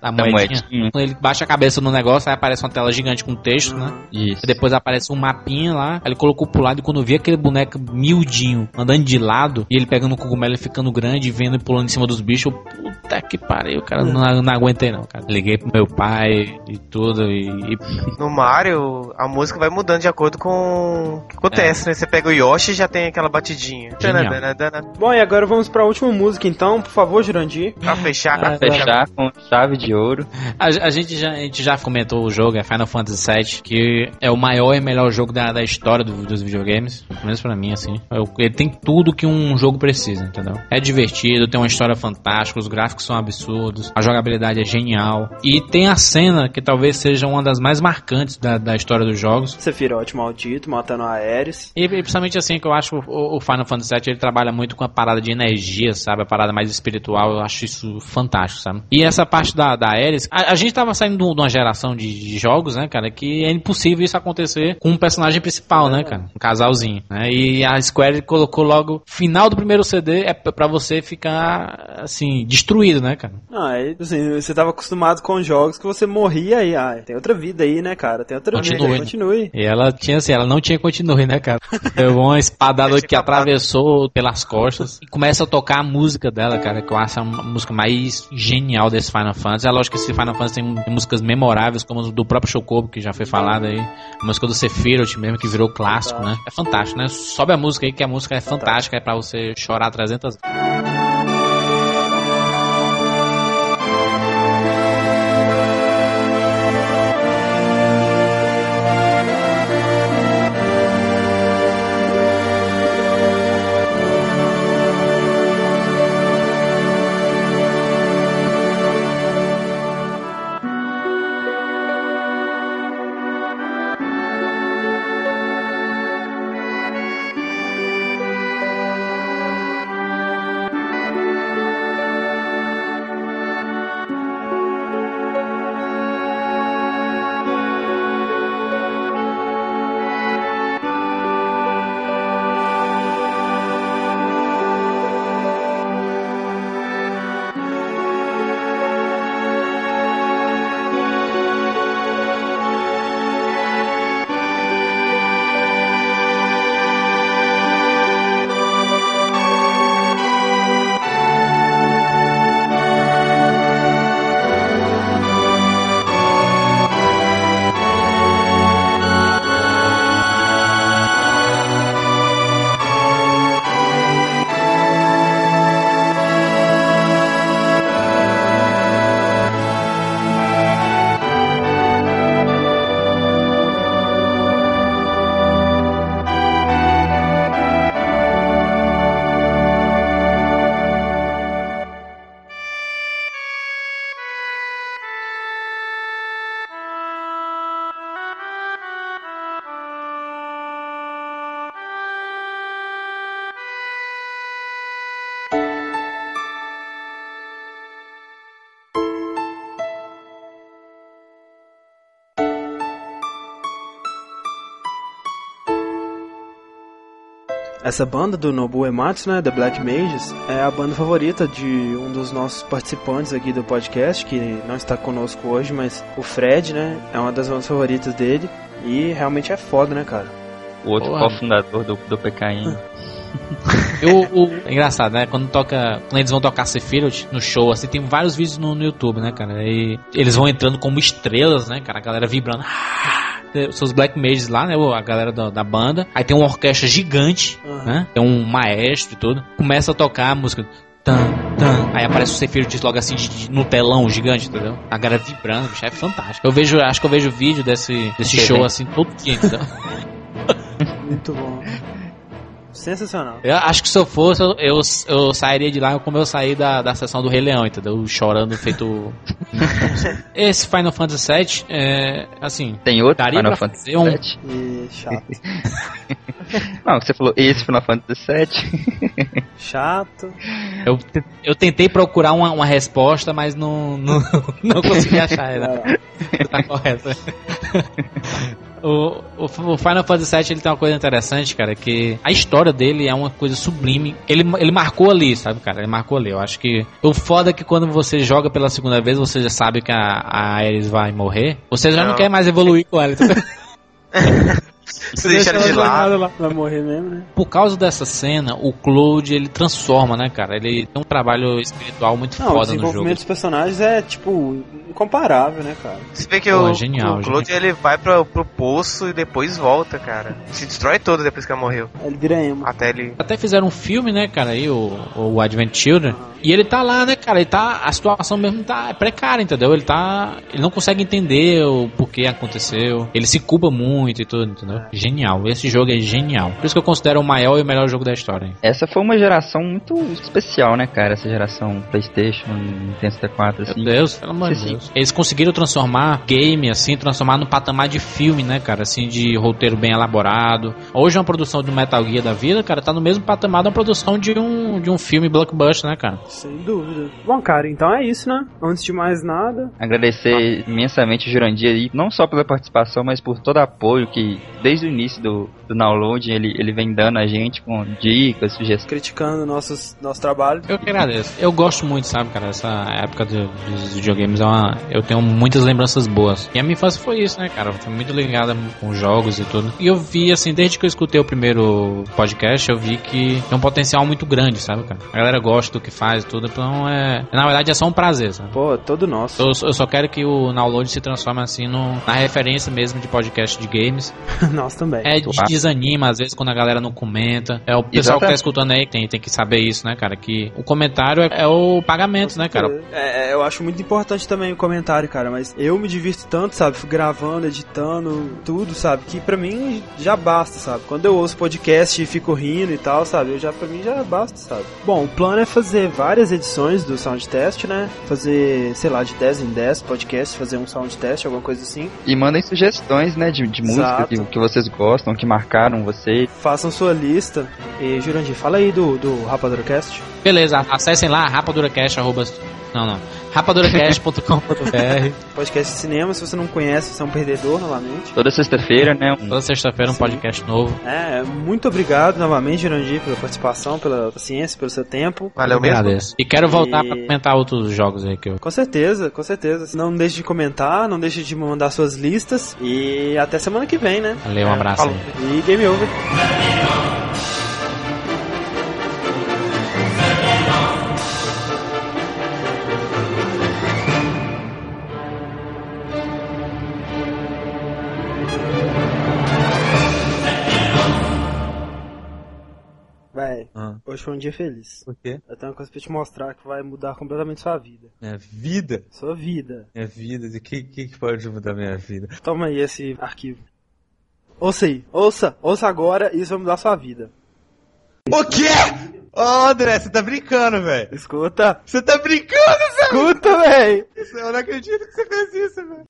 Da moedinha. moedinha. Quando ele baixa a cabeça no negócio, aí aparece uma tela gigante com texto, né? Isso. Aí depois aparece um mapinha lá, aí ele colocou pro lado e quando eu vi aquele boneco miudinho andando de lado e ele pegando o cogumelo e ficando grande, vendo e pulando em cima dos bichos, eu, puta que pariu, cara, não, não aguentei não, cara. Liguei pro meu pai e tudo e, e No Mario, a música vai mudando de acordo com o que acontece, né? Você pega o Yoshi e já tem aquela batidinha. Genial. Bom, e agora vamos pra última música, então. Por favor, Jurandir. Pra fechar, Ah, Fechar com chave de ouro. A, a gente já, a gente já comentou o jogo, é Final Fantasy VII, que é o maior e melhor jogo da, da história do- dos videogames, pelo menos pra mim, assim. É Ele tem tudo que um jogo precisa, entendeu? É divertido, tem uma história fantástica, os gráficos são absurdos, a jogabilidade é genial. E tem a cena que talvez seja uma das mais marcantes da, da história dos jogos. Sephiroth maldito, matando a Ares. E, e principalmente assim, que eu acho o, o Final Fantasy VII ele trabalha muito com a parada de energia, sabe? A parada mais espiritual, eu acho isso fantástico, sabe? E essa parte da, da Ares, a, a gente tava saindo de uma geração de, de jogos, né, cara, que é impossível isso acontecer com um personagem principal, né, cara? Um casalzinho, né? E a Square colocou logo, final do primeiro CD é p- pra você ficar, assim, destruído, né, cara? Ah, aí, assim, você tava acostumado com jogos que você morria aí. Ah, tem outra vida aí, né, cara? Tem outra Continue, vida. né? Continue. E ela tinha assim, ela não tinha continue, né, cara? Deu uma espadada que atravessou pelas costas e começa a tocar a música dela, cara, que eu acho a música mais genial desse Final Fantasy. É lógico que esse Final Fantasy tem, tem músicas memoráveis, como do próprio Chocobo, que já foi falado aí. A música do Sephiroth mesmo, que virou clássico, né? É fantástico, né? Sobe a música aí, que a música é fantástica, é pra você chorar 300 vezes. Essa banda do Nobu Ematsu, né, The Black Mages, é a banda favorita de um dos nossos participantes aqui do podcast, que não está conosco hoje, mas o Fred, né, é uma das bandas favoritas dele. E realmente é foda, né, cara? O outro cofundador do, do PKM. Eu, o- é engraçado, né? Quando toca. Quando eles vão tocar Sephiroth no show, assim, tem vários vídeos no, no YouTube, né, cara? E eles vão entrando como estrelas, né, cara? A galera vibrando. Seus Black Mages lá, né? A galera da, da banda. Aí tem uma orquestra gigante, Aham. né? Tem um maestro e tudo. Começa a tocar a música. Tan, tan. Aí aparece o Sephiroth logo assim de- de- no telão gigante, entendeu? A galera vibrando, bicho, é fantástico. Eu vejo, acho que eu vejo vídeo desse, desse show assim todo dia, entendeu? Muito bom. Sensacional. Eu acho que se eu fosse, eu, eu, eu sairia de lá como eu saí da, da sessão do Rei Leão, entendeu? Chorando, feito. Esse Final Fantasy VII, é. Assim. Tem outro Daria Final pra Fantasy fazer um- VII? E chato. Não, você falou esse Final Fantasy VII. Chato. Eu, eu tentei procurar uma, uma resposta, mas não, não, não consegui achar ela. tá correto. O, o, Final Fantasy VII ele tem uma coisa interessante, cara, que a história dele é uma coisa sublime. Ele, ele marcou ali, sabe, cara? Ele marcou ali. Eu acho que o foda é que quando você joga pela segunda vez, você já sabe que a, a Ares vai morrer. Você já não, Não. quer mais evoluir com ela. entendeu? Você deixa ele de lado. lá. Vai morrer mesmo, né? Por causa dessa cena, o Cloud ele transforma, né, cara? Ele tem um trabalho espiritual muito Não, o foda no desenvolvimento jogo. dos personagens é, tipo, incomparável, né, cara? Você vê que Pô, o, genial, o Claude ele vai pro, pro poço e depois volta, cara. Se destrói todo depois que ela morreu. Ele vira emo. Até ele. Até fizeram um filme, né, cara, aí, o, o Advent Children. E ele tá lá, né, cara? Ele tá. A situação mesmo tá precária, entendeu? Ele tá. Ele não consegue entender o porquê aconteceu. Ele se culpa muito e tudo, entendeu? Genial. Esse jogo é genial. Por isso que eu considero o maior e o melhor jogo da história. Essa foi uma geração muito especial, né, cara? Essa geração PlayStation, Nintendo 64, assim. Meu Deus, pelo amor de Sim, sim. Deus. Eles conseguiram transformar game, assim, transformar num patamar de filme, né, cara? Assim, de roteiro bem elaborado. Hoje uma produção de Metal Gear da vida, cara, tá no mesmo patamar da produção de um, de um filme blockbuster, né, cara? Sem dúvida. Bom, cara, então é isso, né? Antes de mais nada, Agradecer imensamente o Jurandir aí, não só pela participação, mas por todo o apoio que, desde o início do, do download, ele, ele vem dando a gente com dicas, sugestões. criticando nossos, nosso trabalho. Eu que agradeço. Eu gosto muito, sabe, cara? Essa época do- dos videogames é uma. Eu tenho muitas lembranças boas. E a minha infância foi isso, né, cara? Foi muito ligada com jogos e tudo. E eu vi, assim, desde que eu escutei o primeiro podcast, eu vi que tem um potencial muito grande, sabe, cara? A galera gosta do que faz e tudo. Então é. Na verdade é só um prazer, sabe? Pô, todo nosso. Eu, eu só quero que o Download se transforme assim no, na referência mesmo de podcast de games. Nós também. É, de- desanima às vezes quando a galera não comenta. É o pessoal que tá Exatamente. escutando aí tem, tem que saber isso, né, cara? Que o comentário é, é o pagamento, né, cara? É, é, eu acho muito importante também o comentário, cara, mas eu me divirto tanto, sabe? Fico gravando, editando, tudo, sabe? Que pra mim já basta, sabe? Quando eu ouço podcast e fico rindo e tal, sabe? Eu já, pra mim já basta, sabe? Bom, o plano é fazer várias edições do sound test, né? Fazer, sei lá, de 10 em 10 podcasts, fazer um sound test, alguma coisa assim. E mandem sugestões, né, de, de música Exato. que, que vocês gostam, que marcaram vocês. Façam sua lista. E, Jurandir, fala aí do, do RapaduraCast. Beleza, acessem lá, rapaduracast, arroba... Não, não. rapaduracast.com.br Podcast de cinema, se você não conhece, você é um perdedor, novamente. Toda sexta-feira, né, um- Toda sexta-feira um podcast novo. É, muito obrigado novamente, Jurandir, pela participação, pela paciência, pelo seu tempo. Valeu Eu mesmo. agradeço. E quero voltar E- pra comentar outros jogos aí que eu... Com certeza, com certeza. Não deixe de comentar, não deixe de mandar suas listas. E até semana que vem, né? Valeu, um abraço aí. E game over. Véi, Ah. Hoje foi um dia feliz. Por quê? Eu tenho uma coisa pra te mostrar que vai mudar completamente sua vida. Minha vida? Sua vida. Minha vida? De que, que pode mudar minha vida? Toma aí esse arquivo. Ouça aí, ouça, ouça agora e isso vai mudar sua vida. O quê? Ô, André, você tá brincando, velho. Escuta, Você tá brincando, escuta, véi! velho. Eu não acredito que você fez isso, velho.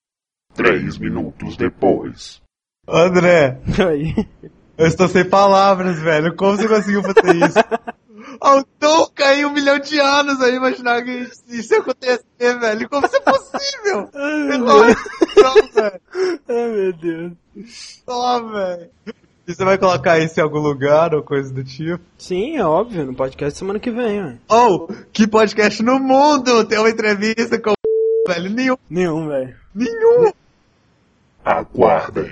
Três minutos depois. André, Aí. Eu estou sem palavras, velho. Como você conseguiu fazer isso? Oh, nunca em um milhão de anos eu ia imaginar que isso ia acontecer, velho. Como isso é possível? Ai, meu Deus. velho. Ai, meu Deus. Só, velho. E você vai colocar isso em algum lugar ou coisa do tipo? Sim, é óbvio, no podcast semana que vem, ué. Oh, que podcast no mundo tem uma entrevista com o velho? Nenhum. Nenhum, velho. Nenhum. Aguardem.